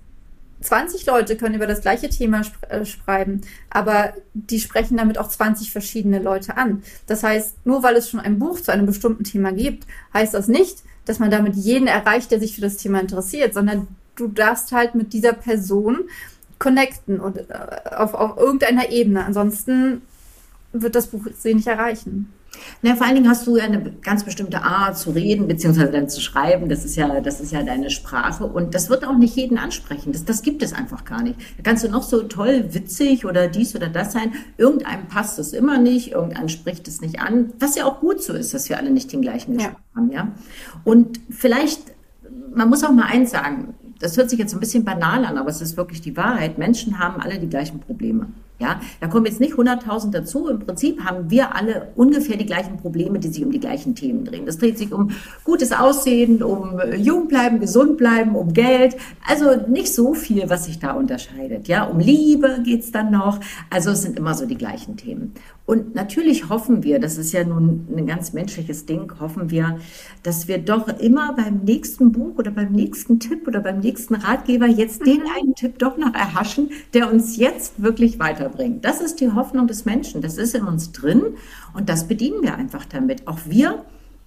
20 Leute können über das gleiche Thema äh, schreiben, aber die sprechen damit auch 20 verschiedene Leute an. Das heißt, nur weil es schon ein Buch zu einem bestimmten Thema gibt, heißt das nicht, dass man damit jeden erreicht, der sich für das Thema interessiert, sondern du darfst halt mit dieser Person connecten und äh, auf, auf irgendeiner Ebene. Ansonsten wird das Buch sie nicht erreichen. Na, vor allen Dingen hast du ja eine ganz bestimmte Art zu reden, beziehungsweise dann zu schreiben. Das ist ja, das ist ja deine Sprache. Und das wird auch nicht jeden ansprechen. Das, das gibt es einfach gar nicht. Da kannst du noch so toll witzig oder dies oder das sein. Irgendeinem passt es immer nicht. Irgendeinem spricht es nicht an. Was ja auch gut so ist, dass wir alle nicht den gleichen Geschmack ja. haben, ja. Und vielleicht, man muss auch mal eins sagen. Das hört sich jetzt ein bisschen banal an, aber es ist wirklich die Wahrheit. Menschen haben alle die gleichen Probleme. Ja, da kommen jetzt nicht 100.000 dazu. Im Prinzip haben wir alle ungefähr die gleichen Probleme, die sich um die gleichen Themen drehen. Das dreht sich um gutes Aussehen, um jung bleiben, gesund bleiben, um Geld. Also nicht so viel, was sich da unterscheidet. Ja, um Liebe geht's dann noch. Also es sind immer so die gleichen Themen. Und natürlich hoffen wir, das ist ja nun ein ganz menschliches Ding, hoffen wir, dass wir doch immer beim nächsten Buch oder beim nächsten Tipp oder beim nächsten Ratgeber jetzt den einen Tipp doch noch erhaschen, der uns jetzt wirklich weiterbringt. Das ist die Hoffnung des Menschen. Das ist in uns drin und das bedienen wir einfach damit. Auch wir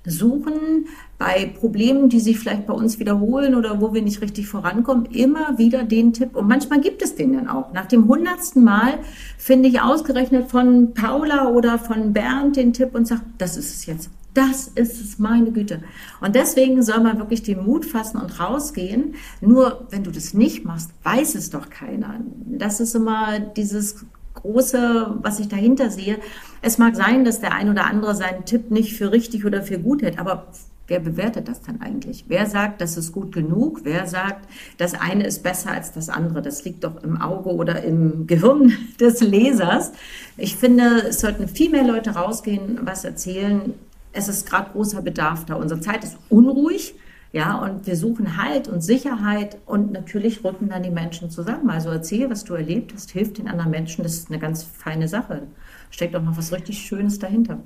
suchen bei Problemen, die sich vielleicht bei uns wiederholen oder wo wir nicht richtig vorankommen, immer wieder den Tipp. Und manchmal gibt es den dann auch. Nach dem hundertsten Mal finde ich ausgerechnet von Paula oder von Bernd den Tipp und sage, das ist es jetzt. Das ist es, meine Güte. Und deswegen soll man wirklich den Mut fassen und rausgehen. Nur wenn du das nicht machst, weiß es doch keiner. Das ist immer dieses große, was ich dahinter sehe. Es mag sein, dass der ein oder andere seinen Tipp nicht für richtig oder für gut hält, aber wer bewertet das dann eigentlich? Wer sagt, das ist gut genug? Wer sagt, das eine ist besser als das andere? Das liegt doch im Auge oder im Gehirn [LAUGHS] des Lesers. Ich finde, es sollten viel mehr Leute rausgehen, was erzählen. Es ist gerade großer Bedarf da. Unsere Zeit ist unruhig. Ja, und wir suchen Halt und Sicherheit und natürlich rücken dann die Menschen zusammen. Also erzähl, was du erlebt hast, hilft den anderen Menschen. Das ist eine ganz feine Sache. Steckt auch noch was richtig Schönes dahinter.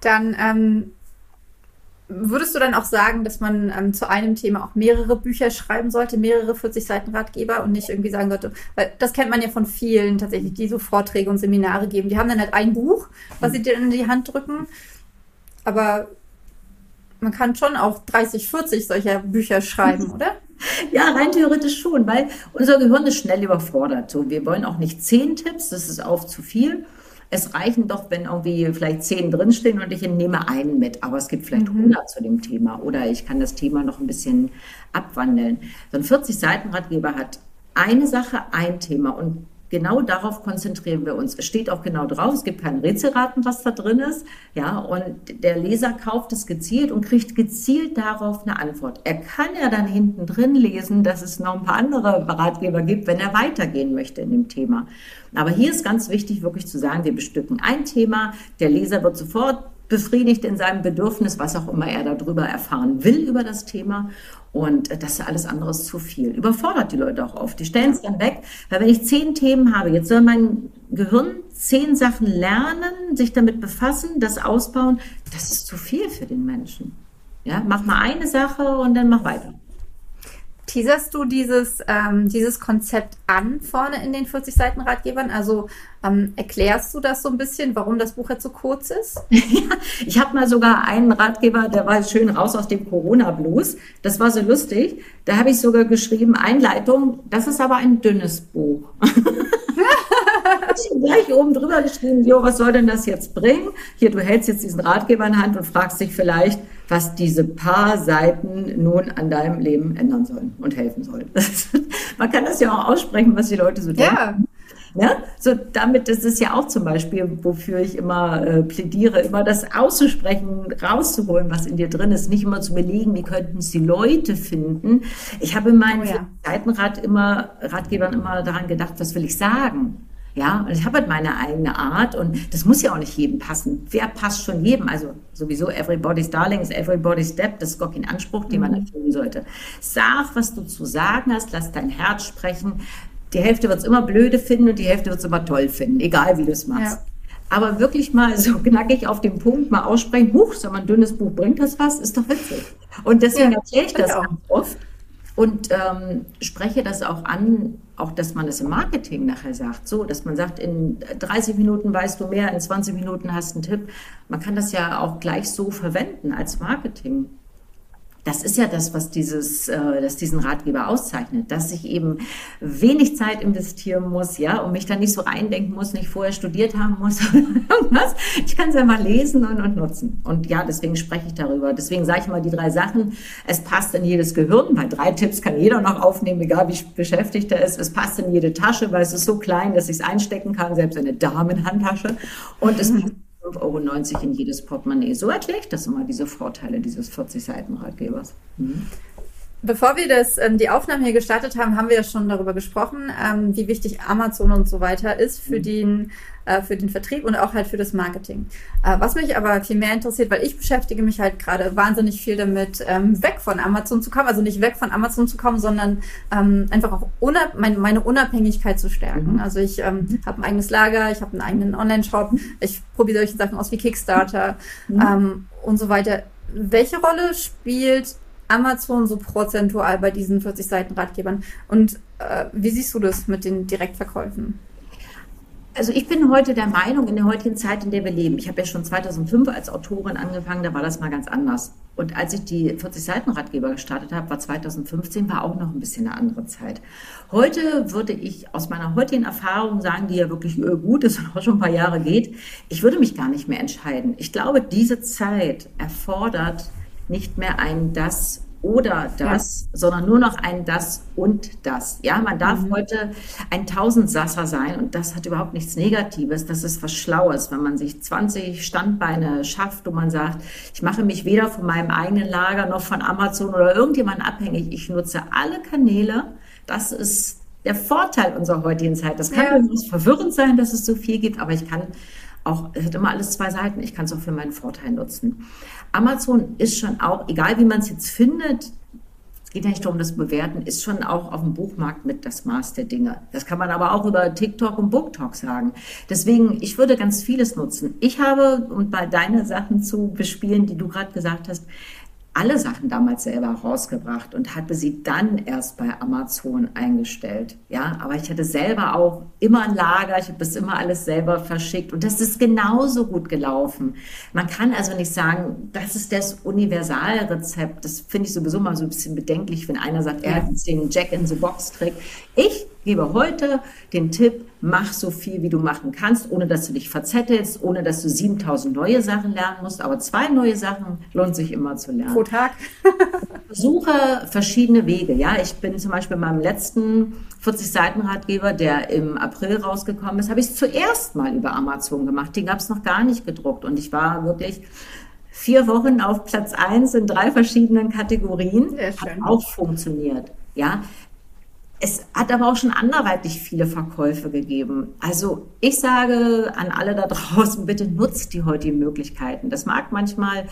Dann ähm, würdest du dann auch sagen, dass man ähm, zu einem Thema auch mehrere Bücher schreiben sollte, mehrere 40 Seiten Ratgeber und nicht irgendwie sagen sollte, weil das kennt man ja von vielen tatsächlich, die so Vorträge und Seminare geben. Die haben dann halt ein Buch, was sie dir in die Hand drücken. Aber man kann schon auch 30, 40 solcher Bücher schreiben, [LAUGHS] oder? Ja, rein theoretisch schon, weil unser Gehirn ist schnell überfordert. So, wir wollen auch nicht zehn Tipps, das ist auch zu viel. Es reichen doch, wenn irgendwie vielleicht zehn drinstehen und ich nehme einen mit, aber es gibt vielleicht mhm. 100 zu dem Thema oder ich kann das Thema noch ein bisschen abwandeln. So ein 40-Seiten-Ratgeber hat eine Sache, ein Thema und genau darauf konzentrieren wir uns. Es steht auch genau drauf, es gibt kein Rätselraten, was da drin ist. Ja, und der Leser kauft es gezielt und kriegt gezielt darauf eine Antwort. Er kann ja dann hinten drin lesen, dass es noch ein paar andere Ratgeber gibt, wenn er weitergehen möchte in dem Thema. Aber hier ist ganz wichtig, wirklich zu sagen, wir bestücken ein Thema, der Leser wird sofort befriedigt in seinem Bedürfnis, was auch immer er darüber erfahren will über das Thema. Und das ist alles andere zu viel. Überfordert die Leute auch oft. Die stellen es dann weg, weil wenn ich zehn Themen habe, jetzt soll mein Gehirn zehn Sachen lernen, sich damit befassen, das ausbauen, das ist zu viel für den Menschen. Ja, mach mal eine Sache und dann mach weiter. Teaserst du dieses, ähm, dieses Konzept an vorne in den 40 Seiten Ratgebern? Also ähm, erklärst du das so ein bisschen, warum das Buch jetzt so kurz ist? ja, [LAUGHS] ich habe mal sogar einen Ratgeber, der war schön raus aus dem Corona-Blues. Das war so lustig. Da habe ich sogar geschrieben, Einleitung, das ist aber ein dünnes Buch. [LAUGHS] ich gleich oben drüber geschrieben, jo, was soll denn das jetzt bringen? Hier, du hältst jetzt diesen Ratgeber in Hand und fragst dich vielleicht, was diese paar Seiten nun an deinem Leben ändern sollen und helfen sollen. [LAUGHS] Man kann das ja auch aussprechen, was die Leute so denken. Ja. Ja, so damit, das ist ja auch zum Beispiel, wofür ich immer äh, plädiere, immer das auszusprechen, rauszuholen, was in dir drin ist, nicht immer zu belegen, wie könnten es die Leute finden. Ich habe in meinen oh ja. Seitenrat immer, Ratgebern immer daran gedacht, was will ich sagen? Ja, und ich habe halt meine eigene Art und das muss ja auch nicht jedem passen. Wer passt schon jedem? Also sowieso everybody's darling is everybody's step. Das ist gar kein Anspruch, den man mhm. erfüllen sollte. Sag, was du zu sagen hast, lass dein Herz sprechen. Die Hälfte wird es immer blöde finden und die Hälfte wird es immer toll finden, egal wie du es machst. Ja. Aber wirklich mal so knackig auf den Punkt mal aussprechen, huch, so ein dünnes Buch, bringt das was? Ist doch witzig. Und deswegen ja, erkläre ich das auch oft und ähm, spreche das auch an, auch dass man es im Marketing nachher sagt, so, dass man sagt, in 30 Minuten weißt du mehr, in 20 Minuten hast du einen Tipp. Man kann das ja auch gleich so verwenden als Marketing das ist ja das, was dieses, äh, das diesen Ratgeber auszeichnet, dass ich eben wenig Zeit investieren muss, ja, und mich dann nicht so reindenken muss, nicht vorher studiert haben muss [LAUGHS] irgendwas. Ich kann es ja mal lesen und, und nutzen. Und ja, deswegen spreche ich darüber. Deswegen sage ich mal die drei Sachen. Es passt in jedes Gehirn, weil drei Tipps kann jeder noch aufnehmen, egal wie beschäftigt er ist. Es passt in jede Tasche, weil es ist so klein, dass ich es einstecken kann, selbst eine Damenhandtasche. Und es passt 5,90 Euro in jedes Portemonnaie. So erkläre ich das immer, diese Vorteile dieses 40-Seiten-Ratgebers. Mhm. Bevor wir das, ähm, die Aufnahme hier gestartet haben, haben wir ja schon darüber gesprochen, ähm, wie wichtig Amazon und so weiter ist für mhm. den, äh, für den Vertrieb und auch halt für das Marketing. Äh, was mich aber viel mehr interessiert, weil ich beschäftige mich halt gerade wahnsinnig viel damit, ähm, weg von Amazon zu kommen, also nicht weg von Amazon zu kommen, sondern ähm, einfach auch unab mein, meine Unabhängigkeit zu stärken. Mhm. Also ich ähm, habe ein eigenes Lager, ich habe einen eigenen Online-Shop, ich probiere solche Sachen aus wie Kickstarter mhm. ähm, und so weiter. Welche Rolle spielt Amazon so prozentual bei diesen 40 Seiten Ratgebern. Und äh, wie siehst du das mit den Direktverkäufen? Also ich bin heute der Meinung, in der heutigen Zeit, in der wir leben, ich habe ja schon 2005 als Autorin angefangen, da war das mal ganz anders. Und als ich die 40 Seiten Ratgeber gestartet habe, war 2015, war auch noch ein bisschen eine andere Zeit. Heute würde ich aus meiner heutigen Erfahrung sagen, die ja wirklich gut ist und auch schon ein paar Jahre geht, ich würde mich gar nicht mehr entscheiden. Ich glaube, diese Zeit erfordert nicht mehr ein das oder das, ja. sondern nur noch ein das und das. Ja, man darf mhm. heute ein Tausendsasser sein und das hat überhaupt nichts Negatives. Das ist was Schlaues, wenn man sich 20 Standbeine schafft und man sagt, ich mache mich weder von meinem eigenen Lager noch von Amazon oder irgendjemand abhängig. Ich nutze alle Kanäle. Das ist der Vorteil unserer heutigen Zeit. Das kann ja. verwirrend sein, dass es so viel gibt, aber ich kann auch, es hat immer alles zwei Seiten. Ich kann es auch für meinen Vorteil nutzen. Amazon ist schon auch, egal wie man es jetzt findet, es geht ja nicht darum, das Bewerten, ist schon auch auf dem Buchmarkt mit das Maß der Dinge. Das kann man aber auch über TikTok und BookTok sagen. Deswegen, ich würde ganz vieles nutzen. Ich habe, um bei deine Sachen zu bespielen, die du gerade gesagt hast, alle Sachen damals selber rausgebracht und hatte sie dann erst bei Amazon eingestellt. Ja, aber ich hatte selber auch immer ein Lager, ich habe das immer alles selber verschickt und das ist genauso gut gelaufen. Man kann also nicht sagen, das ist das Universalrezept. Das finde ich sowieso mal so ein bisschen bedenklich, wenn einer sagt, er hat jetzt den Jack in the Box Trick. Ich gebe heute den Tipp, mach so viel, wie du machen kannst, ohne dass du dich verzettelst, ohne dass du 7000 neue Sachen lernen musst. Aber zwei neue Sachen lohnt sich immer zu lernen. Pro Tag. [LAUGHS] Suche verschiedene Wege. Ja, ich bin zum Beispiel in meinem letzten 40 Seiten Ratgeber, der im April rausgekommen ist, habe ich es zuerst mal über Amazon gemacht. Den gab es noch gar nicht gedruckt. Und ich war wirklich vier Wochen auf Platz eins in drei verschiedenen Kategorien. Hat auch funktioniert. Ja, es hat aber auch schon anderweitig viele Verkäufe gegeben. Also ich sage an alle da [LAUGHS] draußen, bitte nutzt die heutigen Möglichkeiten. Das mag manchmal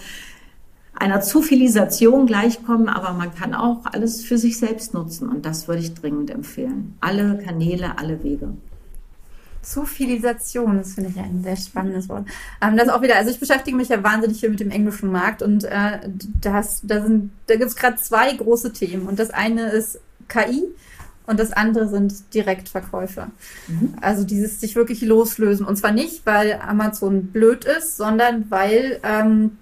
einer Zufilisation gleichkommen, aber man kann auch alles für sich selbst nutzen und das würde ich dringend empfehlen. Alle Kanäle, alle Wege. Zufilisation, das finde ich ein sehr spannendes Wort. Ähm, das auch wieder, also ich beschäftige mich ja wahnsinnig viel mit dem englischen Markt und äh, das, da, sind, da gibt es gerade zwei große Themen und das eine ist KI und das andere sind Direktverkäufe. Mhm. Also dieses sich wirklich loslösen. Und zwar nicht, weil Amazon blöd ist, sondern weil, ähm,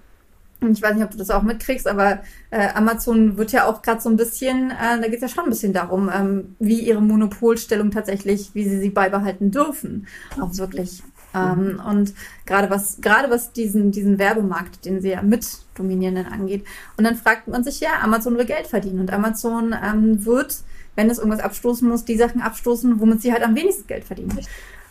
ich weiß nicht, ob du das auch mitkriegst, aber äh, Amazon wird ja auch gerade so ein bisschen, äh, da geht es ja schon ein bisschen darum, ähm, wie ihre Monopolstellung tatsächlich, wie sie sie beibehalten dürfen. Auch wirklich. Ähm, und gerade was, gerade was diesen, diesen Werbemarkt, den sie ja mit dominieren angeht. Und dann fragt man sich, ja, Amazon will Geld verdienen und Amazon ähm, wird wenn es irgendwas abstoßen muss, die Sachen abstoßen, womit sie halt am wenigsten Geld verdienen.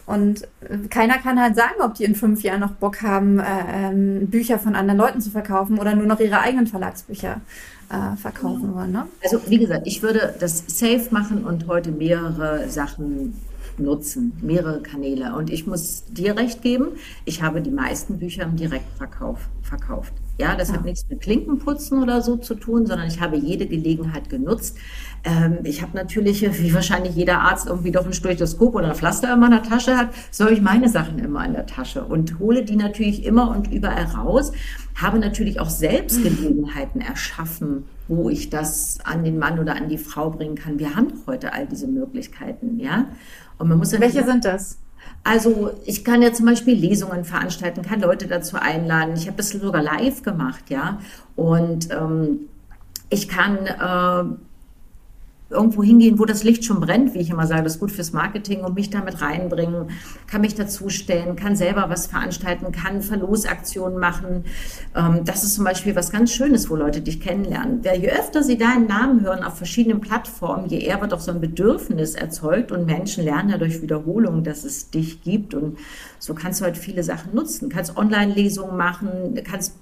Und äh, keiner kann halt sagen, ob die in fünf Jahren noch Bock haben, äh, ähm, Bücher von anderen Leuten zu verkaufen oder nur noch ihre eigenen Verlagsbücher äh, verkaufen wollen. Ne? Also wie gesagt, ich würde das safe machen und heute mehrere Sachen nutzen, mehrere Kanäle. Und ich muss dir recht geben, ich habe die meisten Bücher im Direktverkauf verkauft. Ja, das ja. hat nichts mit Klinkenputzen oder so zu tun, sondern ich habe jede Gelegenheit genutzt. Ähm, ich habe natürlich, [LAUGHS] wie wahrscheinlich jeder Arzt irgendwie doch ein Stethoskop oder ein Pflaster in meiner Tasche hat, so habe ich meine Sachen immer in der Tasche und hole die natürlich immer und überall raus. Habe natürlich auch selbst Gelegenheiten erschaffen, wo ich das an den Mann oder an die Frau bringen kann. Wir haben doch heute all diese Möglichkeiten, ja. Und man muss ja Welche sind das? Also ich kann ja zum Beispiel Lesungen veranstalten, kann Leute dazu einladen. Ich habe das sogar live gemacht, ja. Und ähm, ich kann äh, irgendwo hingehen, wo das Licht schon brennt, wie ich immer sage, das ist gut fürs Marketing und mich damit reinbringen, kann mich dazustellen, kann selber was veranstalten, kann Verlosaktionen machen. Ähm, das ist zum Beispiel was ganz Schönes, wo Leute dich kennenlernen. Je öfter sie deinen Namen hören auf verschiedenen Plattformen, je eher wird auch so ein Bedürfnis erzeugt und Menschen lernen ja durch Wiederholung, dass es dich gibt und so kannst du halt viele Sachen nutzen. Kannst Online-Lesungen machen, kannst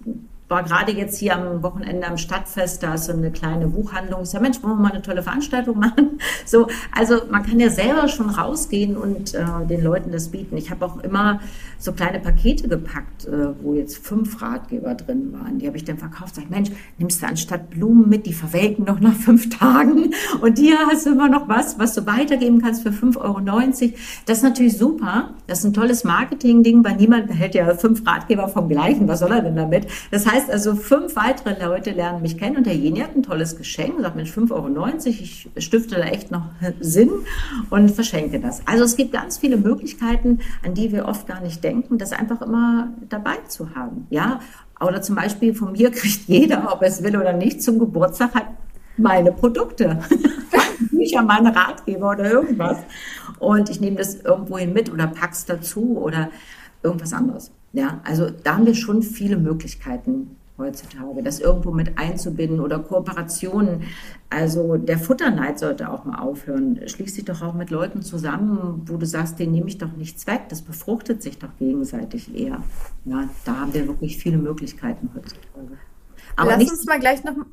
war gerade jetzt hier am Wochenende am Stadtfest, da ist so eine kleine Buchhandlung. Ich sage, Mensch, wollen wir mal eine tolle Veranstaltung [LAUGHS] machen? So, also man kann ja selber schon rausgehen und äh, den Leuten das bieten. Ich habe auch immer so kleine Pakete gepackt, äh, wo jetzt fünf Ratgeber drin waren. Die habe ich dann verkauft. Sag, Mensch, nimmst du anstatt Blumen mit, die verwelken noch nach fünf [LAUGHS] Tagen. Und hier hast du immer noch was, was du weitergeben kannst für 5,90 Euro. Das ist natürlich super. Das ist ein tolles Marketing-Ding, weil niemand behält ja fünf Ratgeber vom gleichen. Was soll er denn damit? Das heißt also, fünf weitere Leute lernen mich kennen und der Jeni hat ein tolles Geschenk sagt, Mensch, 5,90 Euro, ich stifte da echt noch [LAUGHS] Sinn und verschenke das. Also es gibt ganz viele Möglichkeiten, an die wir oft gar nicht denken, das einfach immer dabei zu haben. Ja, oder zum Beispiel von mir kriegt [LAUGHS] jeder, ob er es will oder nicht, zum Geburtstag halt meine Produkte. [LAUGHS] Bücher, meine Ratgeber oder irgendwas. Und ich nehme das irgendwohin mit oder pack's dazu oder irgendwas anderes. Ja, also da haben wir schon viele Möglichkeiten heutzutage, das irgendwo mit einzubinden oder Kooperationen. Also der Futterneid sollte auch mal aufhören. Schließ dich doch auch mit Leuten zusammen, wo du sagst, den nehme ich doch nichts weg. Das befruchtet sich doch gegenseitig eher. Ja, da haben wir wirklich viele Möglichkeiten heutzutage. Aber Lass uns mal gleich noch. [LAUGHS]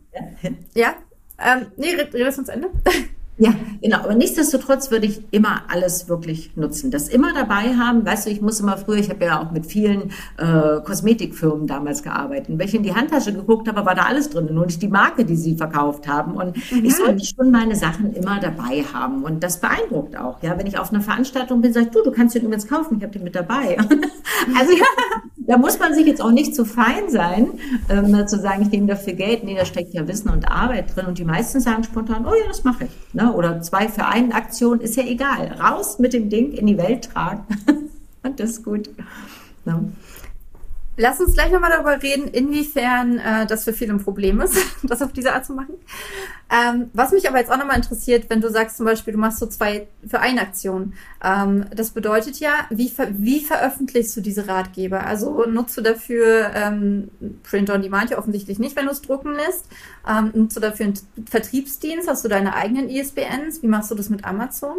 Ja, ja? Ähm, nee, redest uns Ende. [LAUGHS] Ja, genau. Aber nichtsdestotrotz würde ich immer alles wirklich nutzen. Das immer dabei haben. Weißt du, ich muss immer früher, ich habe ja auch mit vielen äh, Kosmetikfirmen damals gearbeitet. Und wenn ich in die Handtasche geguckt habe, war da alles drin. Nur nicht die Marke, die sie verkauft haben. Und mhm. ich sollte schon meine Sachen immer dabei haben. Und das beeindruckt auch. Ja, wenn ich auf einer Veranstaltung bin, sage ich, du, du kannst den übrigens kaufen, ich habe den mit dabei. [LAUGHS] also ja, da muss man sich jetzt auch nicht zu fein sein, ähm, zu sagen, ich nehme dafür Geld. Nee, da steckt ja Wissen und Arbeit drin. Und die meisten sagen spontan, oh ja, das mache ich. Ne? Oder zwei für einen Aktion, ist ja egal. Raus mit dem Ding in die Welt tragen. und [LAUGHS] das ist gut. Ne? Lass uns gleich nochmal darüber reden, inwiefern äh, das für viele ein Problem ist, [LAUGHS] das auf diese Art zu machen. Ähm, was mich aber jetzt auch nochmal interessiert, wenn du sagst zum Beispiel, du machst so zwei für eine Aktion. Ähm, das bedeutet ja, wie, ver wie veröffentlichst du diese Ratgeber? Also nutzt du dafür ähm, Print on Demand ja offensichtlich nicht, wenn du es drucken lässt. Ähm, nutzt du dafür einen Vertriebsdienst? Hast du deine eigenen ISBNs? Wie machst du das mit Amazon?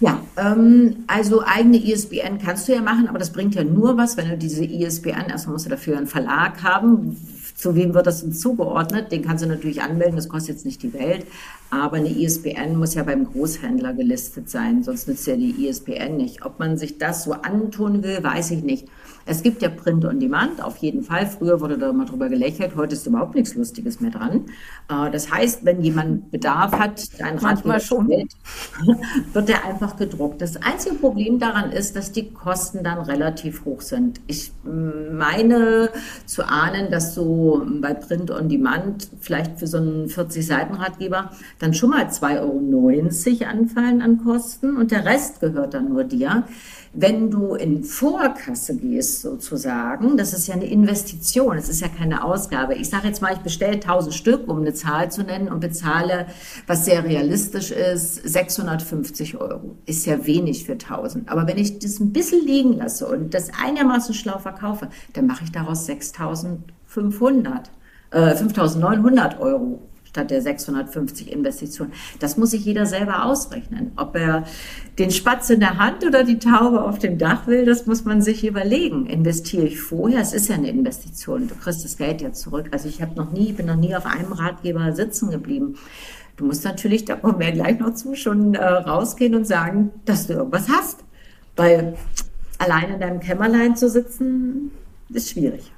Ja, ähm, also eigene ISBN kannst du ja machen, aber das bringt ja nur was, wenn du diese ISBN, erstmal musst du dafür einen Verlag haben. Zu wem wird das denn zugeordnet? Den kannst du natürlich anmelden, das kostet jetzt nicht die Welt. Aber eine ISBN muss ja beim Großhändler gelistet sein, sonst nützt ja die ISBN nicht. Ob man sich das so antun will, weiß ich nicht. Es gibt ja Print on Demand, auf jeden Fall. Früher wurde da mal drüber gelächelt, heute ist überhaupt nichts Lustiges mehr dran. Äh, das heißt, wenn jemand Bedarf hat, ein Manchmal schon. [LAUGHS] wird der einfach gedruckt. Das einzige Problem daran ist, dass die Kosten dann relativ hoch sind. Ich meine zu ahnen, dass so bei Print on Demand vielleicht für so einen 40-Seiten-Ratgeber dann schon mal 2,90 Euro anfallen an Kosten und der Rest gehört dann nur dir. Wenn du in Vorkasse gehst, sozusagen, das ist ja eine Investition, es ist ja keine Ausgabe. Ich sage jetzt mal, ich bestelle 1000 Stück, um eine Zahl zu nennen, und bezahle, was sehr realistisch ist, 650 Euro. Ist ja wenig für 1000. Aber wenn ich das ein bisschen liegen lasse und das einigermaßen schlau verkaufe, dann mache ich daraus 6500. 5900 äh, Euro statt der 650 Investitionen. Das muss sich jeder selber ausrechnen. Ob er den Spatz in der Hand oder die Taube auf dem Dach will, das muss man sich überlegen. Investiere ich vorher? Es ist ja eine Investition. Du kriegst das Geld ja zurück. Also ich habe noch nie, bin noch nie auf einem Ratgeber sitzen geblieben. Du musst natürlich, da kommen wir gleich noch zu, schon äh, rausgehen und sagen, dass du irgendwas hast. Weil allein in deinem Kämmerlein zu sitzen, ist schwierig.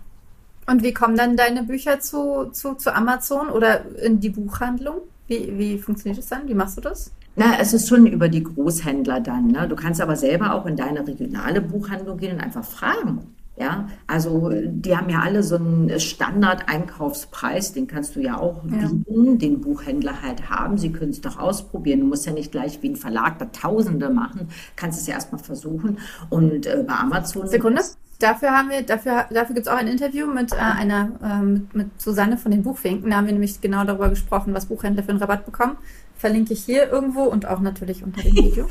Und wie kommen dann deine Bücher zu, zu, zu Amazon oder in die Buchhandlung? Wie, wie funktioniert das dann? Wie machst du das? Na, es ist schon über die Großhändler dann. Ne? Du kannst aber selber auch in deine regionale Buchhandlung gehen und einfach fragen. Ja, also die haben ja alle so einen Standard-Einkaufspreis, den kannst du ja auch ja. bieten, den Buchhändler halt haben. Sie können es doch ausprobieren. Du musst ja nicht gleich wie ein Verlag da Tausende machen, kannst es ja erstmal versuchen. Und äh, bei Amazon. Sekunde. Dafür haben wir, dafür, dafür gibt es auch ein Interview mit äh, einer, äh, mit, mit Susanne von den Buchfinken. Da haben wir nämlich genau darüber gesprochen, was Buchhändler für einen Rabatt bekommen. Verlinke ich hier irgendwo und auch natürlich unter dem [LAUGHS] Video.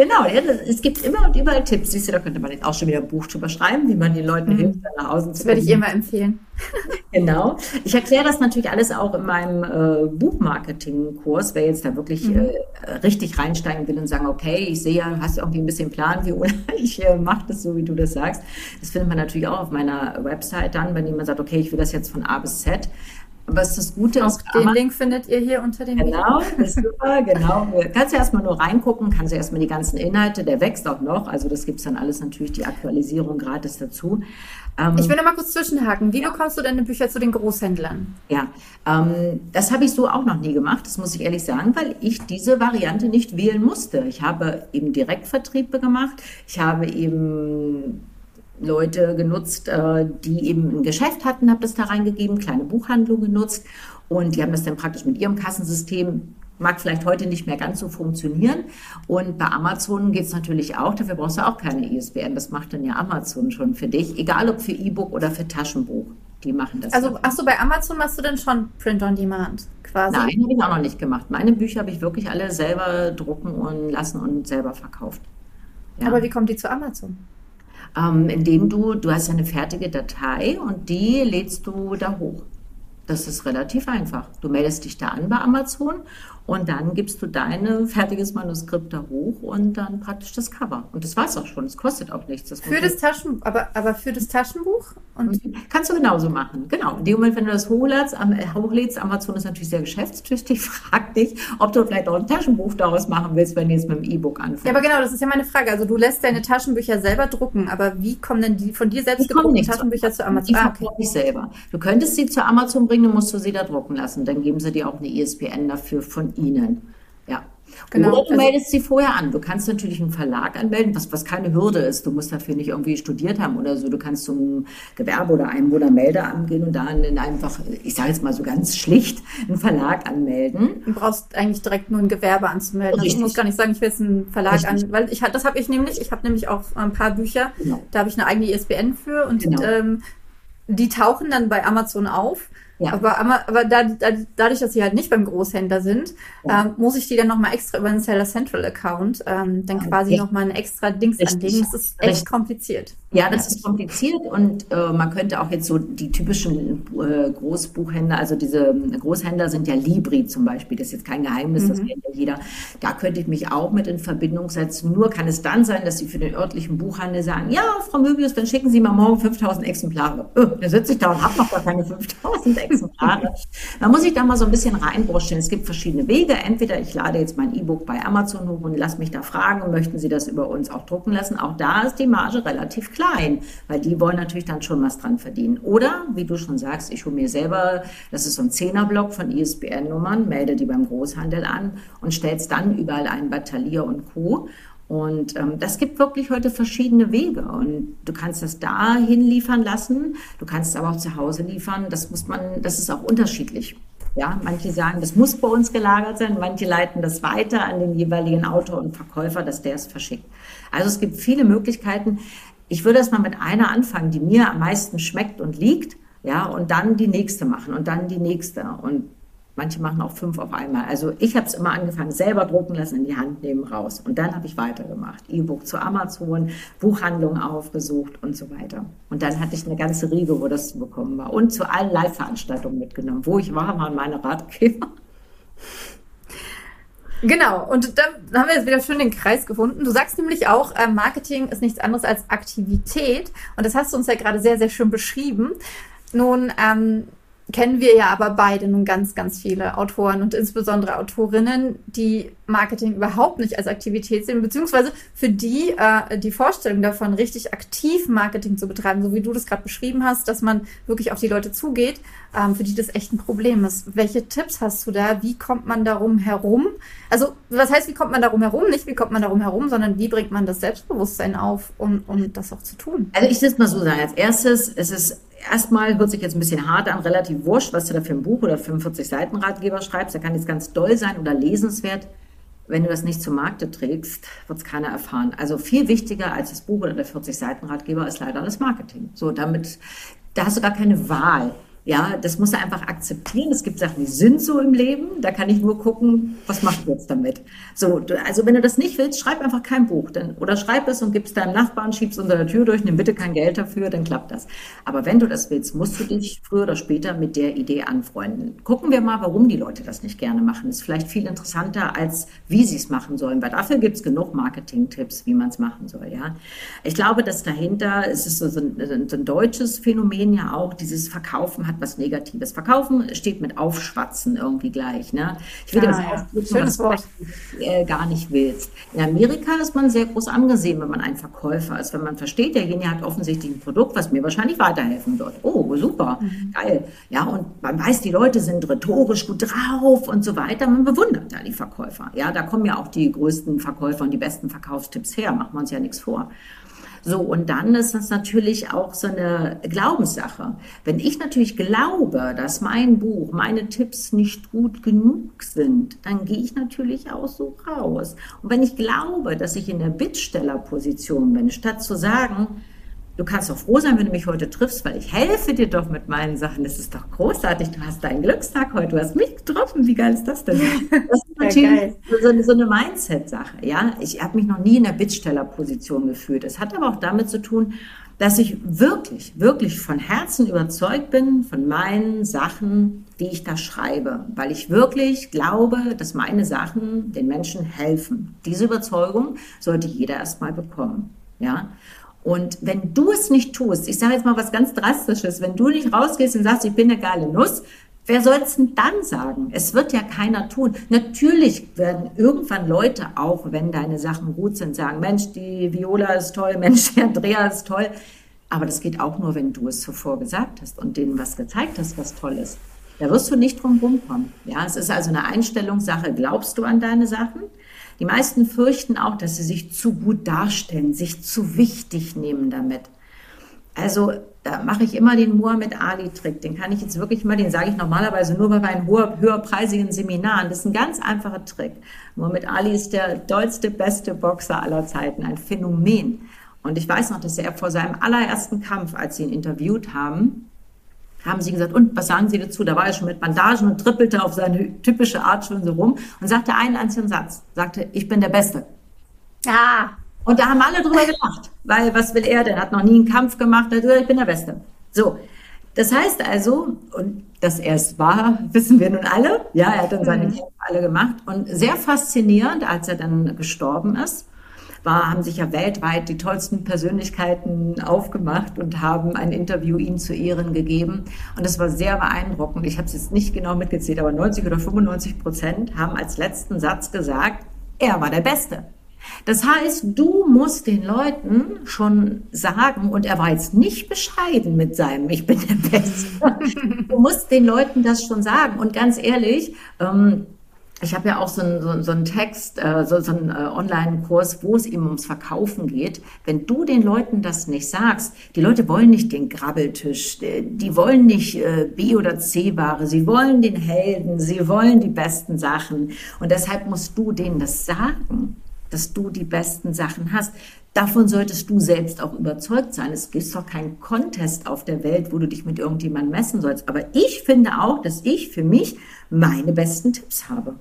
Genau, ja, es gibt immer und überall Tipps. Siehst du, da könnte man jetzt auch schon wieder ein Buch drüber schreiben, wie man den Leuten mhm. hilft, dann nach Hause zu Das werde ich immer empfehlen. [LAUGHS] Genau. Ich erkläre das natürlich alles auch in meinem äh, Buchmarketing-Kurs, wer jetzt da wirklich mhm. äh, richtig reinsteigen will und sagen, okay, ich sehe ja, du hast irgendwie ein bisschen Plan, wie oder [LAUGHS] ich äh, mache das so, wie du das sagst. Das findet man natürlich auch auf meiner Website dann, wenn jemand sagt, okay, ich will das jetzt von A bis Z. Ist das Gute Auch den Link findet ihr hier unter dem Genau, Video. das ist super, genau. Kannst du erstmal nur reingucken, kannst du erstmal die ganzen Inhalte, der wächst auch noch, also das gibt es dann alles natürlich, die Aktualisierung gratis dazu. Ähm, ich will noch mal kurz zwischenhaken. Wie ja. bekommst du deine Bücher zu den Großhändlern? Ja, ähm, das habe ich so auch noch nie gemacht, das muss ich ehrlich sagen, weil ich diese Variante nicht wählen musste. Ich habe eben Direktvertriebe gemacht, ich habe eben Leute genutzt, äh, die eben ein Geschäft hatten, habe das da reingegeben, kleine Buchhandlung genutzt und die haben das dann praktisch mit ihrem Kassensystem mag vielleicht heute nicht mehr ganz so funktionieren. Und bei Amazon geht es natürlich auch, dafür brauchst du auch keine ISBN. Das macht dann ja Amazon schon für dich, egal ob für E-Book oder für Taschenbuch. Die machen das. Also, ach so, bei Amazon machst du denn schon Print on Demand quasi? Nein, habe ich auch noch nicht gemacht. Meine Bücher habe ich wirklich alle selber drucken und lassen und selber verkauft. Ja. Aber wie kommt die zu Amazon? Ähm, indem du, du hast eine fertige Datei und die lädst du da hoch. Das ist relativ einfach. Du meldest dich da an bei Amazon und dann gibst du dein fertiges Manuskript da hoch und dann praktisch das Cover. Und das war es auch schon. Es kostet auch nichts. Das für das Taschen, aber, aber für das Taschenbuch? Und Kannst du genauso machen. Genau. In dem Moment, wenn du das hochlädst, äh, hochlädst, Amazon ist natürlich sehr geschäftstüchtig, [LAUGHS] frag dich, ob du vielleicht auch ein Taschenbuch daraus machen willst, wenn du jetzt mit dem E-Book anfängst. Ja, aber genau, das ist ja meine Frage. Also du lässt deine Taschenbücher selber drucken, aber wie kommen denn die von dir selbst die gedruckten Taschenbücher zu Amazon? Die ah, okay. ich selber. Du könntest sie zu Amazon bringen, dann musst du sie da drucken lassen. Dann geben sie dir auch eine ISBN dafür von ihnen. Ja. Genau. Oder du also, meldest sie vorher an. Du kannst natürlich einen Verlag anmelden, was, was keine Hürde ist. Du musst dafür nicht irgendwie studiert haben oder so. Du kannst zum Gewerbe oder Einwohnermeldeamt gehen und dann einfach, ich sage jetzt mal so ganz schlicht, einen Verlag anmelden. Du brauchst eigentlich direkt nur ein Gewerbe anzumelden. Also ich muss gar nicht sagen, ich will jetzt einen Verlag Richtig. an, weil ich das habe ich nämlich. Ich habe nämlich auch ein paar Bücher. Genau. Da habe ich eine eigene ISBN für und genau. ähm, die tauchen dann bei Amazon auf. Ja. Aber, aber da, da, dadurch, dass sie halt nicht beim Großhändler sind, ja. ähm, muss ich die dann nochmal extra über einen Seller Central Account ähm, dann quasi ja. nochmal ein extra Dings Richtig. anlegen. Das ist echt Richtig. kompliziert. Ja, das ist kompliziert und äh, man könnte auch jetzt so die typischen äh, Großbuchhändler, also diese Großhändler sind ja Libri zum Beispiel, das ist jetzt kein Geheimnis, mhm. das kennt ja jeder. Da könnte ich mich auch mit in Verbindung setzen. Nur kann es dann sein, dass Sie für den örtlichen Buchhandel sagen, ja, Frau Möbius, dann schicken Sie mal morgen 5000 Exemplare. Öh, dann sitze ich da und habe noch gar keine 5000 Exemplare. Man muss sich da mal so ein bisschen reinbruschen. Es gibt verschiedene Wege. Entweder ich lade jetzt mein E-Book bei Amazon hoch und lasse mich da fragen, möchten Sie das über uns auch drucken lassen? Auch da ist die Marge relativ klein weil die wollen natürlich dann schon was dran verdienen. Oder, wie du schon sagst, ich hole mir selber, das ist so ein Zehnerblock von ISBN-Nummern, melde die beim Großhandel an und stellst dann überall ein Battalier und Co. Und ähm, das gibt wirklich heute verschiedene Wege. Und du kannst das da hinliefern lassen, du kannst es aber auch zu Hause liefern. Das muss man, das ist auch unterschiedlich. Ja, manche sagen, das muss bei uns gelagert sein, manche leiten das weiter an den jeweiligen Autor und Verkäufer, dass der es verschickt. Also es gibt viele Möglichkeiten. Ich würde erst mal mit einer anfangen, die mir am meisten schmeckt und liegt, ja, und dann die nächste machen und dann die nächste. Und manche machen auch fünf auf einmal. Also ich habe es immer angefangen, selber drucken lassen, in die Hand nehmen, raus. Und dann habe ich weitergemacht. E-Book zu Amazon, Buchhandlungen aufgesucht und so weiter. Und dann hatte ich eine ganze Riege, wo das zu bekommen war. Und zu allen Live-Veranstaltungen mitgenommen. Wo ich war, waren meine Ratgeber. Genau, und da haben wir jetzt wieder schön den Kreis gefunden. Du sagst nämlich auch, äh, Marketing ist nichts anderes als Aktivität. Und das hast du uns ja gerade sehr, sehr schön beschrieben. Nun, ähm, kennen wir ja aber beide nun ganz, ganz viele Autoren und insbesondere Autorinnen, die Marketing überhaupt nicht als Aktivität sehen, beziehungsweise für die äh, die Vorstellung davon, richtig aktiv Marketing zu betreiben, so wie du das gerade beschrieben hast, dass man wirklich auf die Leute zugeht, ähm, für die das echt ein Problem ist. Welche Tipps hast du da? Wie kommt man darum herum? Also, was heißt, wie kommt man darum herum? Nicht, wie kommt man darum herum, sondern wie bringt man das Selbstbewusstsein auf, um, um das auch zu tun? Also, ich will es mal so sagen. Als erstes, es ist erstmal hört sich jetzt ein bisschen hart an, relativ wurscht, was du da für ein Buch oder 45 Seiten Ratgeber schreibst. Der kann jetzt ganz doll sein oder lesenswert. Wenn du das nicht zum Markte trägst, wird es keiner erfahren. Also viel wichtiger als das Buch oder der 40 Seiten Ratgeber ist leider das Marketing. So, damit, da hast du gar keine Wahl. Ja, das muss er einfach akzeptieren. Es gibt Sachen, die sind so im Leben. Da kann ich nur gucken, was mache ich jetzt damit. So, also wenn du das nicht willst, schreib einfach kein Buch. Dann, oder schreib es und gibst deinem Nachbarn, schiebst unter der Tür durch, nimm bitte kein Geld dafür, dann klappt das. Aber wenn du das willst, musst du dich früher oder später mit der Idee anfreunden. Gucken wir mal, warum die Leute das nicht gerne machen. Ist vielleicht viel interessanter, als wie sie es machen sollen, weil dafür gibt es genug Marketing-Tipps, wie man es machen soll. Ja, Ich glaube, dass dahinter, es ist so ein, so ein deutsches Phänomen ja auch, dieses Verkaufen hat was Negatives. Verkaufen steht mit Aufschwatzen irgendwie gleich. Ne? Ich will ja, das ja. Schönes Wort. Du äh, gar nicht willst. In Amerika ist man sehr groß angesehen, wenn man ein Verkäufer ist, wenn man versteht, derjenige hat offensichtlich ein Produkt, was mir wahrscheinlich weiterhelfen wird. Oh, super, mhm. geil. Ja, und man weiß, die Leute sind rhetorisch gut drauf und so weiter. Man bewundert da die Verkäufer. Ja, da kommen ja auch die größten Verkäufer und die besten Verkaufstipps her. Machen wir uns ja nichts vor. So, und dann ist das natürlich auch so eine Glaubenssache. Wenn ich natürlich glaube, dass mein Buch, meine Tipps nicht gut genug sind, dann gehe ich natürlich auch so raus. Und wenn ich glaube, dass ich in der Bittstellerposition bin, statt zu sagen, Du kannst doch froh sein, wenn du mich heute triffst, weil ich helfe dir doch mit meinen Sachen. Das ist doch großartig. Du hast deinen Glückstag heute. Du hast mich getroffen. Wie geil ist das denn? [LAUGHS] Das ist natürlich so, so, eine Mindset-Sache. Ja, ich habe mich noch nie in der Bittstellerposition gefühlt. Es hat aber auch damit zu tun, dass ich wirklich, wirklich von Herzen überzeugt bin von meinen Sachen, die ich da schreibe, weil ich wirklich glaube, dass meine Sachen den Menschen helfen. Diese Überzeugung sollte jeder erstmal bekommen. Ja, und wenn du es nicht tust, ich sage jetzt mal was ganz Drastisches, wenn du nicht rausgehst und sagst, ich bin eine geile Nuss, wer soll es denn dann sagen? Es wird ja keiner tun. Natürlich werden irgendwann Leute auch, wenn deine Sachen gut sind, sagen, Mensch, die Viola ist toll, [LAUGHS] Mensch, die Andrea ist toll. Aber das geht auch nur, wenn du es zuvor gesagt hast und denen was gezeigt hast, was toll ist. Da wirst du nicht drum rumkommen. Ja, es ist also eine Einstellungssache. Glaubst du an deine Sachen? Die meisten fürchten auch, dass sie sich zu gut darstellen, sich zu wichtig nehmen damit. Also da mache ich immer den Muhammad Ali-Trick. Den kann ich jetzt wirklich mal, den sage ich normalerweise nur bei meinen hoher, höherpreisigen Seminaren. Das ist ein ganz einfacher Trick. Muhammad Ali ist der tollste, beste Boxer aller Zeiten, ein Phänomen. Und ich weiß noch, dass er vor seinem allerersten Kampf, als sie ihn interviewt haben, haben sie gesagt, und was sagen Sie dazu? Da war er schon mit Bandagen und trippelte auf seine typische Art schon so rum und sagte einen einzigen Satz, sagte, ich bin der Beste. Ja. Und da haben alle drüber gelacht, weil was will er denn? Hat noch nie einen Kampf gemacht, er sagt, ich bin der Beste. So. Das heißt also, und dass er es war, [LAUGHS] wissen wir nun alle. Ja, er hat dann seine mhm. Kämpfe alle gemacht. Und sehr faszinierend, als er dann gestorben ist, war, haben sich ja weltweit die tollsten Persönlichkeiten aufgemacht und haben ein Interview ihm zu Ehren gegeben. Und das war sehr beeindruckend. Ich habe es jetzt nicht genau mitgezählt, aber 90 oder 95 Prozent haben als letzten Satz gesagt, er war der Beste. Das heißt, du musst den Leuten schon sagen, und er war jetzt nicht bescheiden mit seinem Ich bin der Beste. [LAUGHS] Du musst den Leuten das schon sagen. Und ganz ehrlich, ähm, ich habe ja auch so einen, so, so einen Text, äh, so, so einen äh, Online-Kurs, wo es eben ums Verkaufen geht. Wenn du den Leuten das nicht sagst, die Leute wollen nicht den Grabbeltisch, die, die wollen nicht äh, B- oder C-Ware, sie wollen den Helden, sie wollen die besten Sachen. Und deshalb musst du denen das sagen, dass du die besten Sachen hast. Davon solltest du selbst auch überzeugt sein. Es gibt doch keinen Contest auf der Welt, wo du dich mit irgendjemandem messen sollst. Aber ich finde auch, dass ich für mich meine besten Tipps habe.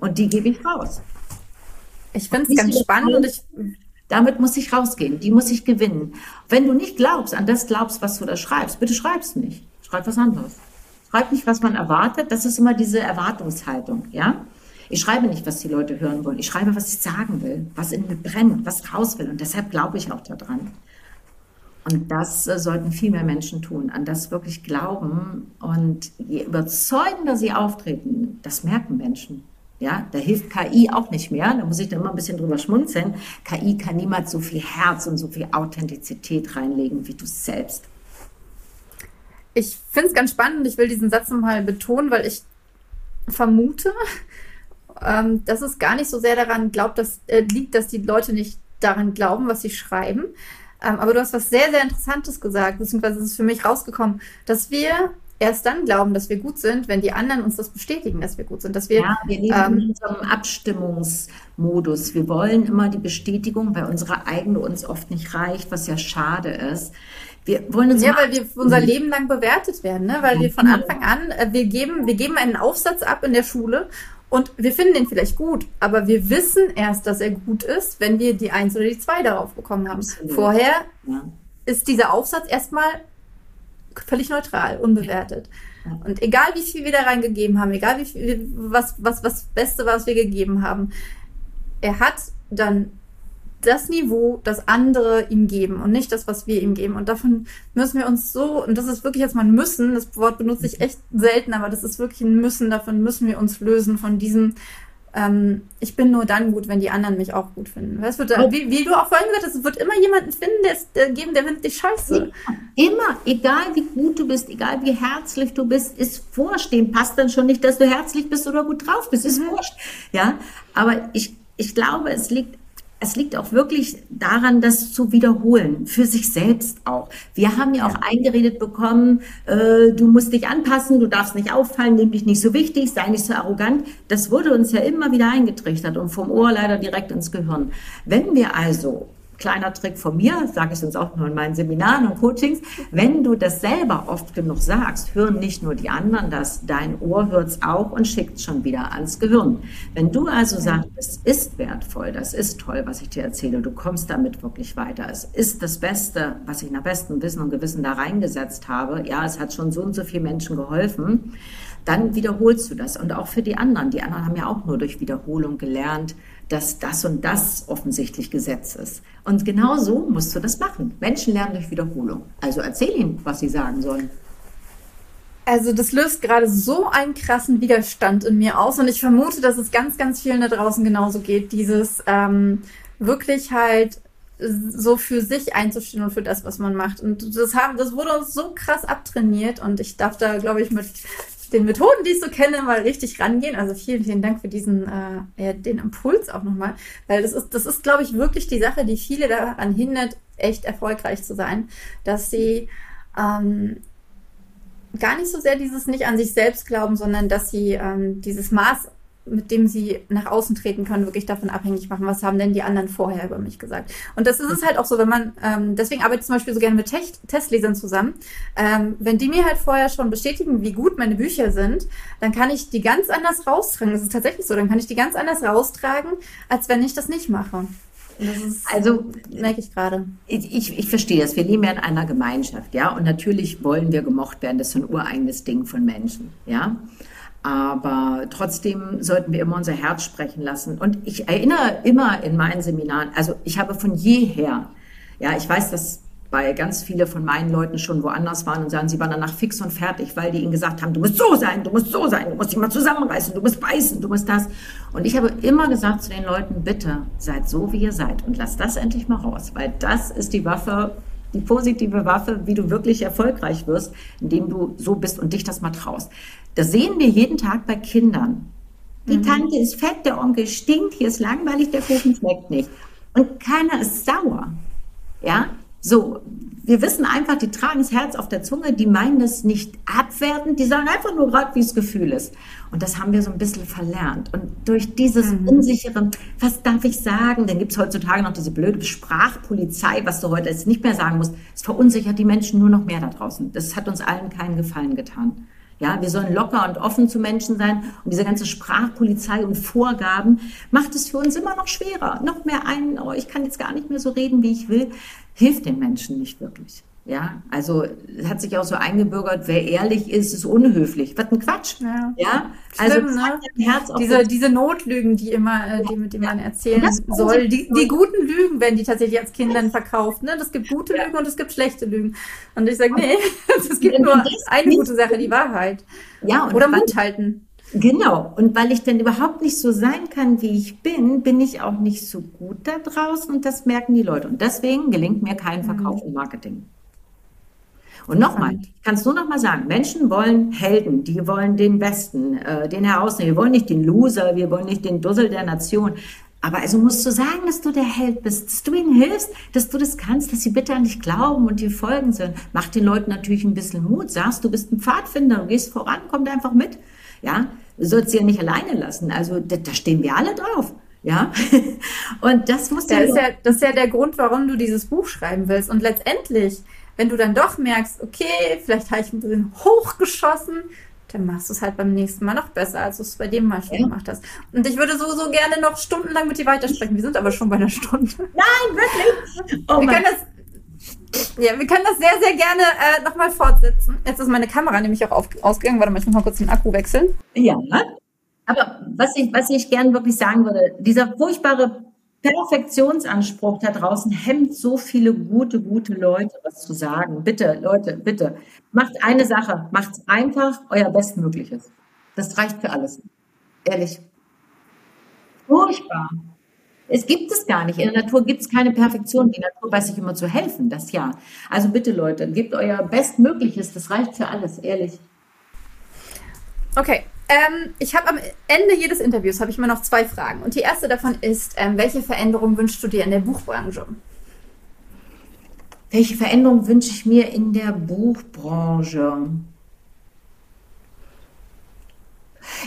Und die gebe ich raus. Ich finde es ganz spannend und ich. Damit muss ich rausgehen, die muss ich gewinnen. Wenn du nicht glaubst, an das glaubst, was du da schreibst, bitte schreib's nicht. Schreib was anderes. Schreib nicht, was man erwartet. Das ist immer diese Erwartungshaltung, ja? Ich schreibe nicht, was die Leute hören wollen. Ich schreibe, was ich sagen will, was in mir brennt, was raus will. Und deshalb glaube ich auch daran. Und das äh, sollten viel mehr Menschen tun, an das wirklich glauben. Und je überzeugender sie auftreten, das merken Menschen. Ja, da hilft KI auch nicht mehr. Da muss ich dann immer ein bisschen drüber schmunzeln. KI kann niemals so viel Herz und so viel Authentizität reinlegen wie du selbst. Ich finde es ganz spannend. Ich will diesen Satz nochmal betonen, weil ich vermute, ähm, dass es gar nicht so sehr daran glaubt, dass, äh, liegt, dass die Leute nicht daran glauben, was sie schreiben. Ähm, aber du hast was sehr, sehr Interessantes gesagt, beziehungsweise ist es für mich rausgekommen, dass wir erst dann glauben, dass wir gut sind, wenn die anderen uns das bestätigen, dass wir gut sind. Dass wir, ja, wir leben ähm, in unserem Abstimmungsmodus. Wir wollen immer die Bestätigung, weil unsere eigene uns oft nicht reicht, was ja schade ist. Wir wollen uns ja, weil wir unser Leben lang bewertet werden, ne? weil wir von genau. Anfang an, äh, wir geben, wir geben einen Aufsatz ab in der Schule und wir finden den vielleicht gut, aber wir wissen erst, dass er gut ist, wenn wir die Eins oder die Zwei darauf bekommen haben. Absolut. Vorher ja. ist dieser Aufsatz erstmal völlig neutral, unbewertet. Und egal wie viel wir da reingegeben haben, egal wie viel, was, was, was Beste war, was wir gegeben haben, er hat dann das Niveau, das andere ihm geben und nicht das, was wir ihm geben. Und davon müssen wir uns so, und das ist wirklich jetzt mal ein Müssen, das Wort benutze ich echt selten, aber das ist wirklich ein Müssen, davon müssen wir uns lösen, von diesem, ähm, ich bin nur dann gut, wenn die anderen mich auch gut finden. Es wird, wie, wie, du auch vorhin gesagt hast, es wird immer jemanden finden, der es der geben, der findet dich scheiße. Immer, egal wie gut du bist, egal wie herzlich du bist, ist vorstehen. Passt dann schon nicht, dass du herzlich bist oder gut drauf bist, ist mhm. wurscht. Ja, aber ich, ich glaube, es liegt es liegt auch wirklich daran, das zu wiederholen, für sich selbst auch. Wir haben ja auch eingeredet bekommen, äh, du musst dich anpassen, du darfst nicht auffallen, nimm dich nicht so wichtig, sei nicht so arrogant. Das wurde uns ja immer wieder eingetrichtert und vom Ohr leider direkt ins Gehirn. Wenn wir also kleiner Trick von mir, sage ich uns auch nur in meinen Seminaren und Coachings, wenn du das selber oft genug sagst, hören nicht nur die anderen das, dein Ohr hört es auch und schickt schon wieder ans Gehirn. Wenn du also sagst, es ist wertvoll, das ist toll, was ich dir erzähle, du kommst damit wirklich weiter, es ist das Beste, was ich nach bestem Wissen und Gewissen da reingesetzt habe, ja, es hat schon so und so vielen Menschen geholfen, dann wiederholst du das. Und auch für die anderen. Die anderen haben ja auch nur durch Wiederholung gelernt, dass das und das offensichtlich Gesetz ist. Und genau so musst du das machen. Menschen lernen durch Wiederholung. Also erzähl ihnen, was sie sagen sollen. Also das löst gerade so einen krassen Widerstand in mir aus und ich vermute, dass es ganz, ganz vielen da draußen genauso geht. Dieses ähm, wirklich halt so für sich einzustehen und für das, was man macht. Und das haben, das wurde uns so krass abtrainiert und ich darf da, glaube ich, mit den Methoden, die ich so kenne, mal richtig rangehen. Also vielen, vielen Dank für diesen, äh, ja, den Impuls auch nochmal. Weil das ist, das ist, glaube ich, wirklich die Sache, die viele daran hindert, echt erfolgreich zu sein, dass sie ähm, gar nicht so sehr dieses nicht an sich selbst glauben, sondern dass sie ähm, dieses Maß mit dem sie nach außen treten können, wirklich davon abhängig machen, was haben denn die anderen vorher über mich gesagt. Und das ist es halt auch so, wenn man, ähm, deswegen arbeite ich zum Beispiel so gerne mit Tech Testlesern zusammen. Ähm, wenn die mir halt vorher schon bestätigen, wie gut meine Bücher sind, dann kann ich die ganz anders raustragen. Das ist tatsächlich so, dann kann ich die ganz anders raustragen, als wenn ich das nicht mache. also merke ich gerade. Ich, ich, ich verstehe das. Wir leben ja in einer Gemeinschaft, ja, und natürlich wollen wir gemocht werden. Das ist ein ureigenes Ding von Menschen, ja. Aber trotzdem sollten wir immer unser Herz sprechen lassen. Und ich erinnere immer in meinen Seminaren, also ich habe von jeher, ja, ich weiß, dass bei ganz viele von meinen Leuten schon woanders waren und sagen, sie waren danach fix und fertig, weil die ihnen gesagt haben, du musst so sein, du musst so sein, du musst dich mal zusammenreißen, du musst beißen, du musst das. Und ich habe immer gesagt zu den Leuten, bitte seid so, wie ihr seid und lasst das endlich mal raus, weil das ist die Waffe, die positive Waffe, wie du wirklich erfolgreich wirst, indem du so bist und dich das mal traust. Das sehen wir jeden Tag bei Kindern. Die mhm. Tante ist fett, der Onkel stinkt, hier ist langweilig, der Kuchen schmeckt nicht. Und keiner ist sauer. Ja, so, wir wissen einfach, die tragen das Herz auf der Zunge, die meinen das nicht abwertend, die sagen einfach nur gerade, wie es Gefühl ist. Und das haben wir so ein bisschen verlernt. Und durch dieses mhm. unsichere, was darf ich sagen, dann gibt es heutzutage noch diese blöde Sprachpolizei, was du heute jetzt nicht mehr sagen musst, es verunsichert die Menschen nur noch mehr da draußen. Das hat uns allen keinen Gefallen getan. Ja, wir sollen locker und offen zu Menschen sein. Und diese ganze Sprachpolizei und Vorgaben macht es für uns immer noch schwerer. Noch mehr ein, oh, ich kann jetzt gar nicht mehr so reden, wie ich will, hilft den Menschen nicht wirklich. Ja, also es hat sich auch so eingebürgert, wer ehrlich ist, ist unhöflich. Was ein Quatsch. Ja, ja? also Schlimm, ne? Herz diese, diese Notlügen, die immer, äh, die, mit denen man erzählen soll. Die, die guten Lügen werden die tatsächlich als Kindern verkauft. Ne? Das gibt gute Lügen und es gibt schlechte Lügen. Und ich sage, nee, [LAUGHS] es gibt nur eine gute Sache, die Wahrheit. Ja, Oder Mund halten. Genau. Und weil ich dann überhaupt nicht so sein kann, wie ich bin, bin ich auch nicht so gut da draußen und das merken die Leute. Und deswegen gelingt mir kein Verkauf und Marketing. Und nochmal, ich kann es nur nochmal sagen, Menschen wollen Helden, die wollen den Besten, äh, den herausnehmen. Wir wollen nicht den Loser, wir wollen nicht den Dussel der Nation. Aber also musst du sagen, dass du der Held bist, dass du ihnen hilfst, dass du das kannst, dass sie bitte an dich glauben und dir folgen sollen. Mach den Leuten natürlich ein bisschen Mut. Sagst, du bist ein Pfadfinder, du gehst voran, kommt einfach mit. Ja, du sollst sie ja nicht alleine lassen. Also da, da stehen wir alle drauf. Ja, [LAUGHS] und das muss ja, ist ja, das ist ja der Grund, warum du dieses Buch schreiben willst. Und letztendlich wenn du dann doch merkst, okay, vielleicht habe ich ein bisschen hochgeschossen, dann machst du es halt beim nächsten Mal noch besser, als du es bei dem Mal schon ja. gemacht hast. Und ich würde so, so gerne noch stundenlang mit dir weitersprechen. Wir sind aber schon bei einer Stunde. Nein, wirklich? Oh wir können das, ja, wir können das sehr, sehr gerne äh, nochmal fortsetzen. Jetzt ist meine Kamera nämlich auch auf, ausgegangen. Warte mal, ich muss mal kurz den Akku wechseln. Ja, aber was ich, was ich gern wirklich sagen würde, dieser furchtbare Perfektionsanspruch da draußen hemmt so viele gute, gute Leute, was zu sagen. Bitte, Leute, bitte, macht eine Sache, macht einfach euer Bestmögliches. Das reicht für alles. Ehrlich. Furchtbar. Es gibt es gar nicht. In der Natur gibt es keine Perfektion. Die Natur weiß sich immer zu helfen, das ja. Also bitte, Leute, gebt euer Bestmögliches. Das reicht für alles, ehrlich. Okay, ähm, ich habe am Ende jedes Interviews habe ich immer noch zwei Fragen. Und die erste davon ist, ähm, welche Veränderung wünschst du dir in der Buchbranche? Welche Veränderung wünsche ich mir in der Buchbranche?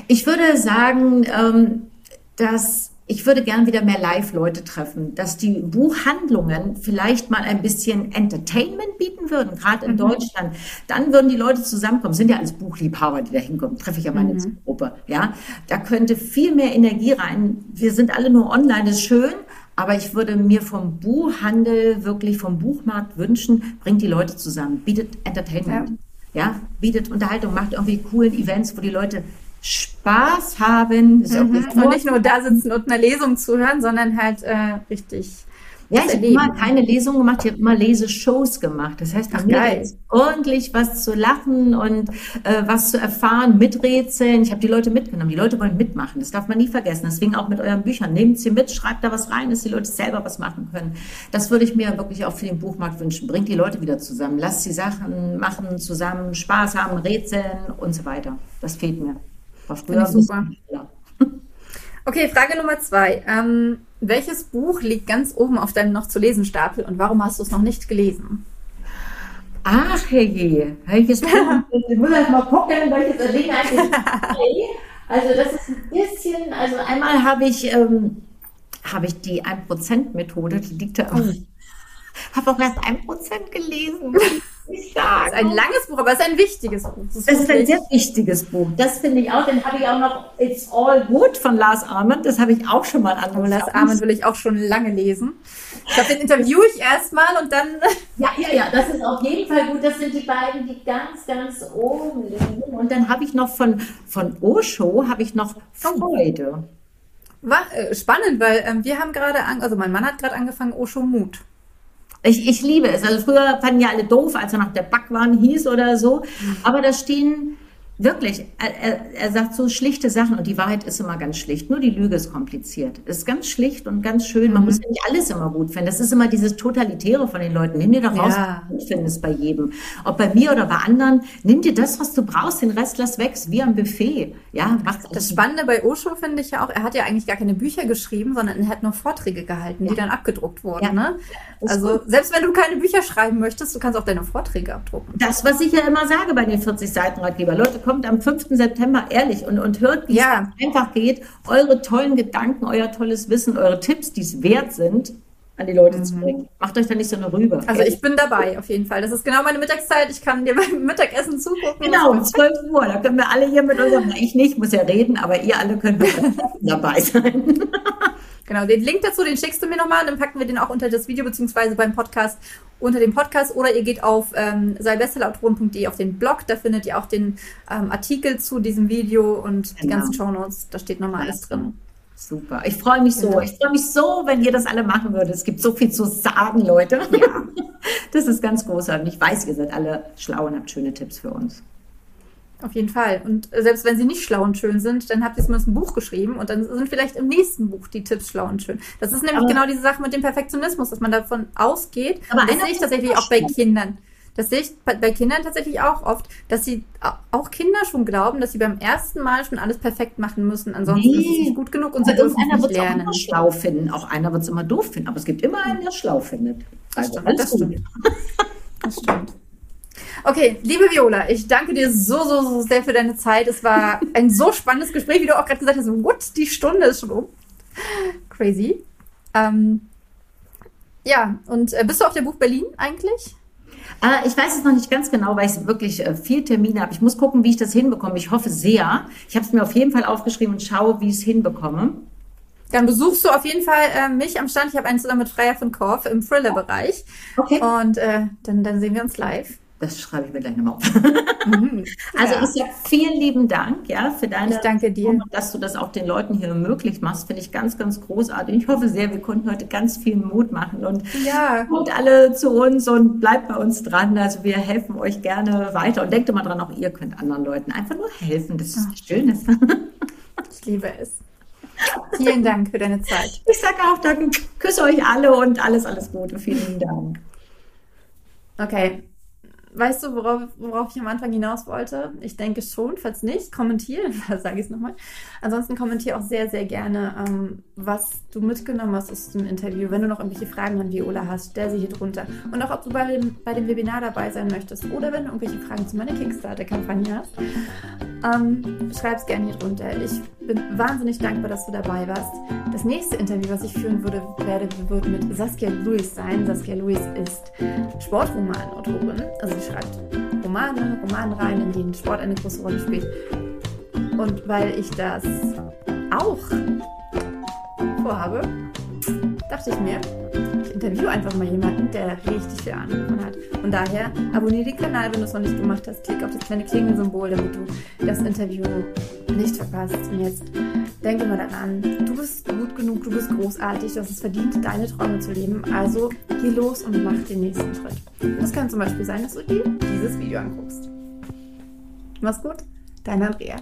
Ich würde sagen, ähm, dass ich würde gern wieder mehr Live-Leute treffen, dass die Buchhandlungen vielleicht mal ein bisschen Entertainment bieten würden, gerade in mhm. Deutschland. Dann würden die Leute zusammenkommen. Sind ja alles Buchliebhaber, die da hinkommen. Treffe ich ja meine mhm. Gruppe. Ja, da könnte viel mehr Energie rein. Wir sind alle nur online, das ist schön. Aber ich würde mir vom Buchhandel, wirklich vom Buchmarkt wünschen, bringt die Leute zusammen, bietet Entertainment. Ja. ja, bietet Unterhaltung, macht irgendwie coolen Events, wo die Leute Spaß haben. Mhm. Und nicht nur da sitzen und einer Lesung zuhören, sondern halt äh, richtig. Ja, ich habe immer keine Lesung gemacht, ich habe immer Leseshows gemacht. Das heißt, Ach, geil. ordentlich was zu lachen und äh, was zu erfahren, miträtseln. Ich habe die Leute mitgenommen. Die Leute wollen mitmachen. Das darf man nie vergessen. Deswegen auch mit euren Büchern. Nehmt sie mit, schreibt da was rein, dass die Leute selber was machen können. Das würde ich mir wirklich auch für den Buchmarkt wünschen. Bringt die Leute wieder zusammen. Lasst sie Sachen machen, zusammen Spaß haben, rätseln und so weiter. Das fehlt mir. War früher super. [LAUGHS] Okay, Frage Nummer zwei. Ähm, welches Buch liegt ganz oben auf deinem noch zu lesen Stapel und warum hast du es noch nicht gelesen? Ach, herrje. Welches Buch? ich muss erst mal gucken, welches erwähnt [LAUGHS] Also, das ist ein bisschen, also einmal habe ich, ähm, habe ich die 1%-Methode, die liegt da. Oh. [LAUGHS] Habe auch erst 1% gelesen sagen. Das ist ein langes Buch, aber es ist ein wichtiges Buch. Das ist, das ist ein sehr wichtiges Buch. Das finde ich auch. Dann habe ich auch noch It's All Good von Lars Armand. Das habe ich auch schon mal angefangen. Oh, Lars Armand will ich auch schon lange lesen. Ich glaube, den interviewe ich erstmal und dann. [LAUGHS] Ja, ja, ja, das ist auf jeden Fall gut. Das sind die beiden, die ganz, ganz oben liegen. Und dann habe ich noch von, von Osho, habe ich noch Freude. War äh, spannend, weil ähm, wir haben gerade, also mein Mann hat gerade angefangen, Osho Mut. Ich, ich liebe es. Also früher fanden ja alle doof, als er noch der Backwaren hieß oder so. Aber da stehen Wirklich, er, er, sagt so schlichte Sachen und die Wahrheit ist immer ganz schlicht. Nur die Lüge ist kompliziert. Es ist ganz schlicht und ganz schön. Man mhm. muss ja nicht alles immer gut finden. Das ist immer dieses Totalitäre von den Leuten. Nimm dir doch raus, ja. was du gut findest bei jedem. Ob bei mir oder bei anderen. Nimm dir das, was du brauchst, den Rest lass weg, wie am Buffet. Ja, macht's Das Spannende bei Osho finde ich ja auch, er hat ja eigentlich gar keine Bücher geschrieben, sondern er hat nur Vorträge gehalten, ja. die dann abgedruckt wurden. Ja. Ne? Also selbst wenn du keine Bücher schreiben möchtest, du kannst auch deine Vorträge abdrucken. Das, was ich ja immer sage bei den 40 Seiten Ratgeber. Leute, kommt am 5. September ehrlich und, und hört, wie ja. es einfach geht, eure tollen Gedanken, euer tolles Wissen, eure Tipps, die es wert sind, an die Leute mhm. zu bringen. Macht euch da nicht so eine Rübe. Also ehrlich. ich bin dabei, auf jeden Fall. Das ist genau meine Mittagszeit. Ich kann dir beim Mittagessen zugucken. Genau, um 12 Uhr. Da können wir alle hier mit unserem, ich nicht, muss ja reden, aber ihr alle könnt [LAUGHS] dabei sein. [LAUGHS] Genau, den Link dazu, den schickst du mir nochmal, dann packen wir den auch unter das Video beziehungsweise beim Podcast unter dem Podcast oder ihr geht auf ähm, seibestelautoren.de auf den Blog, da findet ihr auch den ähm, Artikel zu diesem Video und genau. die ganzen Show Notes, da steht nochmal alles drin. Super. Ich freue mich so. Genau. Ich freue mich so, wenn ihr das alle machen würdet. Es gibt so viel zu sagen, Leute. Ja. [LAUGHS] Das ist ganz großartig. Ich weiß, ihr seid alle schlau und habt schöne Tipps für uns. Auf jeden Fall. Und äh, selbst wenn sie nicht schlau und schön sind, dann habt ihr zumindest ein Buch geschrieben und dann sind vielleicht im nächsten Buch die Tipps schlau und schön. Das ist nämlich aber genau diese Sache mit dem Perfektionismus, dass man davon ausgeht. Aber das sehe ich tatsächlich auch bei Kindern. Das sehe ich bei Kindern tatsächlich auch oft, dass sie auch Kinder schon glauben, dass sie beim ersten Mal schon alles perfekt machen müssen. Ansonsten nee. ist es nicht gut genug und sie dürfen nicht lernen. Auch immer schlau finden. Auch einer wird es immer doof finden. Aber es gibt immer einen, der schlau findet. Also, das stimmt. Das stimmt. Okay, liebe Viola, ich danke dir so, so, so sehr für deine Zeit. Es war ein so spannendes Gespräch, wie du auch gerade gesagt hast. What? Die Stunde ist schon um. Crazy. Ähm, ja, und äh, bist du auf der Buch Berlin eigentlich? Äh, ich weiß es noch nicht ganz genau, weil ich wirklich äh, viel Termine habe. Ich muss gucken, wie ich das hinbekomme. Ich hoffe sehr. Ich habe es mir auf jeden Fall aufgeschrieben und schaue, wie ich es hinbekomme. Dann besuchst du auf jeden Fall äh, mich am Stand. Ich habe einen zusammen mit Freya von Korf im Thriller-Bereich. Okay. Und äh, dann, dann sehen wir uns live. Das schreibe ich mir gleich nochmal auf. Mhm, [LAUGHS] also ja. ich sage vielen lieben Dank ja, für deine ich danke dir. dass du das auch den Leuten hier möglich machst. Finde ich ganz, ganz großartig. Ich hoffe sehr, wir konnten heute ganz viel Mut machen und ja. kommt alle zu uns und bleibt bei uns dran. Also wir helfen euch gerne weiter und denkt immer dran, auch ihr könnt anderen Leuten einfach nur helfen. Das ist Ach. Schönes. [LAUGHS] Ich liebe es. Vielen Dank für deine Zeit. Ich sage auch danke. Küsse euch alle und alles, alles Gute. Vielen Dank. Okay. Weißt du, worauf, worauf ich am Anfang hinaus wollte? Ich denke schon. Falls nicht, kommentiere. [LAUGHS] Da sage ich es nochmal. Ansonsten kommentiere auch sehr, sehr gerne, ähm, was du mitgenommen hast aus dem Interview. Wenn du noch irgendwelche Fragen an Viola hast, stell sie hier drunter. Und auch, ob du bei dem, bei dem Webinar dabei sein möchtest oder wenn du irgendwelche Fragen zu meiner Kickstarter-Kampagne hast, ähm, schreib es gerne hier drunter. Ich bin wahnsinnig dankbar, dass du dabei warst. Das nächste Interview, was ich führen würde, werde, wird mit Saskia Lewis sein. Saskia Lewis ist Sportromanautorin. Also sie schreibt Romane, Romanreihen, in denen Sport eine große Rolle spielt. Und weil ich das auch vorhabe, dachte ich mir, ich interview einfach mal jemanden, der richtig viel Ahnung davon hat. Und daher abonniere den Kanal, wenn du es noch nicht gemacht hast. Klick auf das kleine Klingelsymbol, damit du das Interview nicht verpasst. Und jetzt denke mal daran, du bist gut genug, du bist großartig, du hast es verdient, deine Träume zu leben. Also geh los und mach den nächsten Schritt. Das kann zum Beispiel sein, dass du dir dieses Video anguckst. Mach's gut, dein Andrea.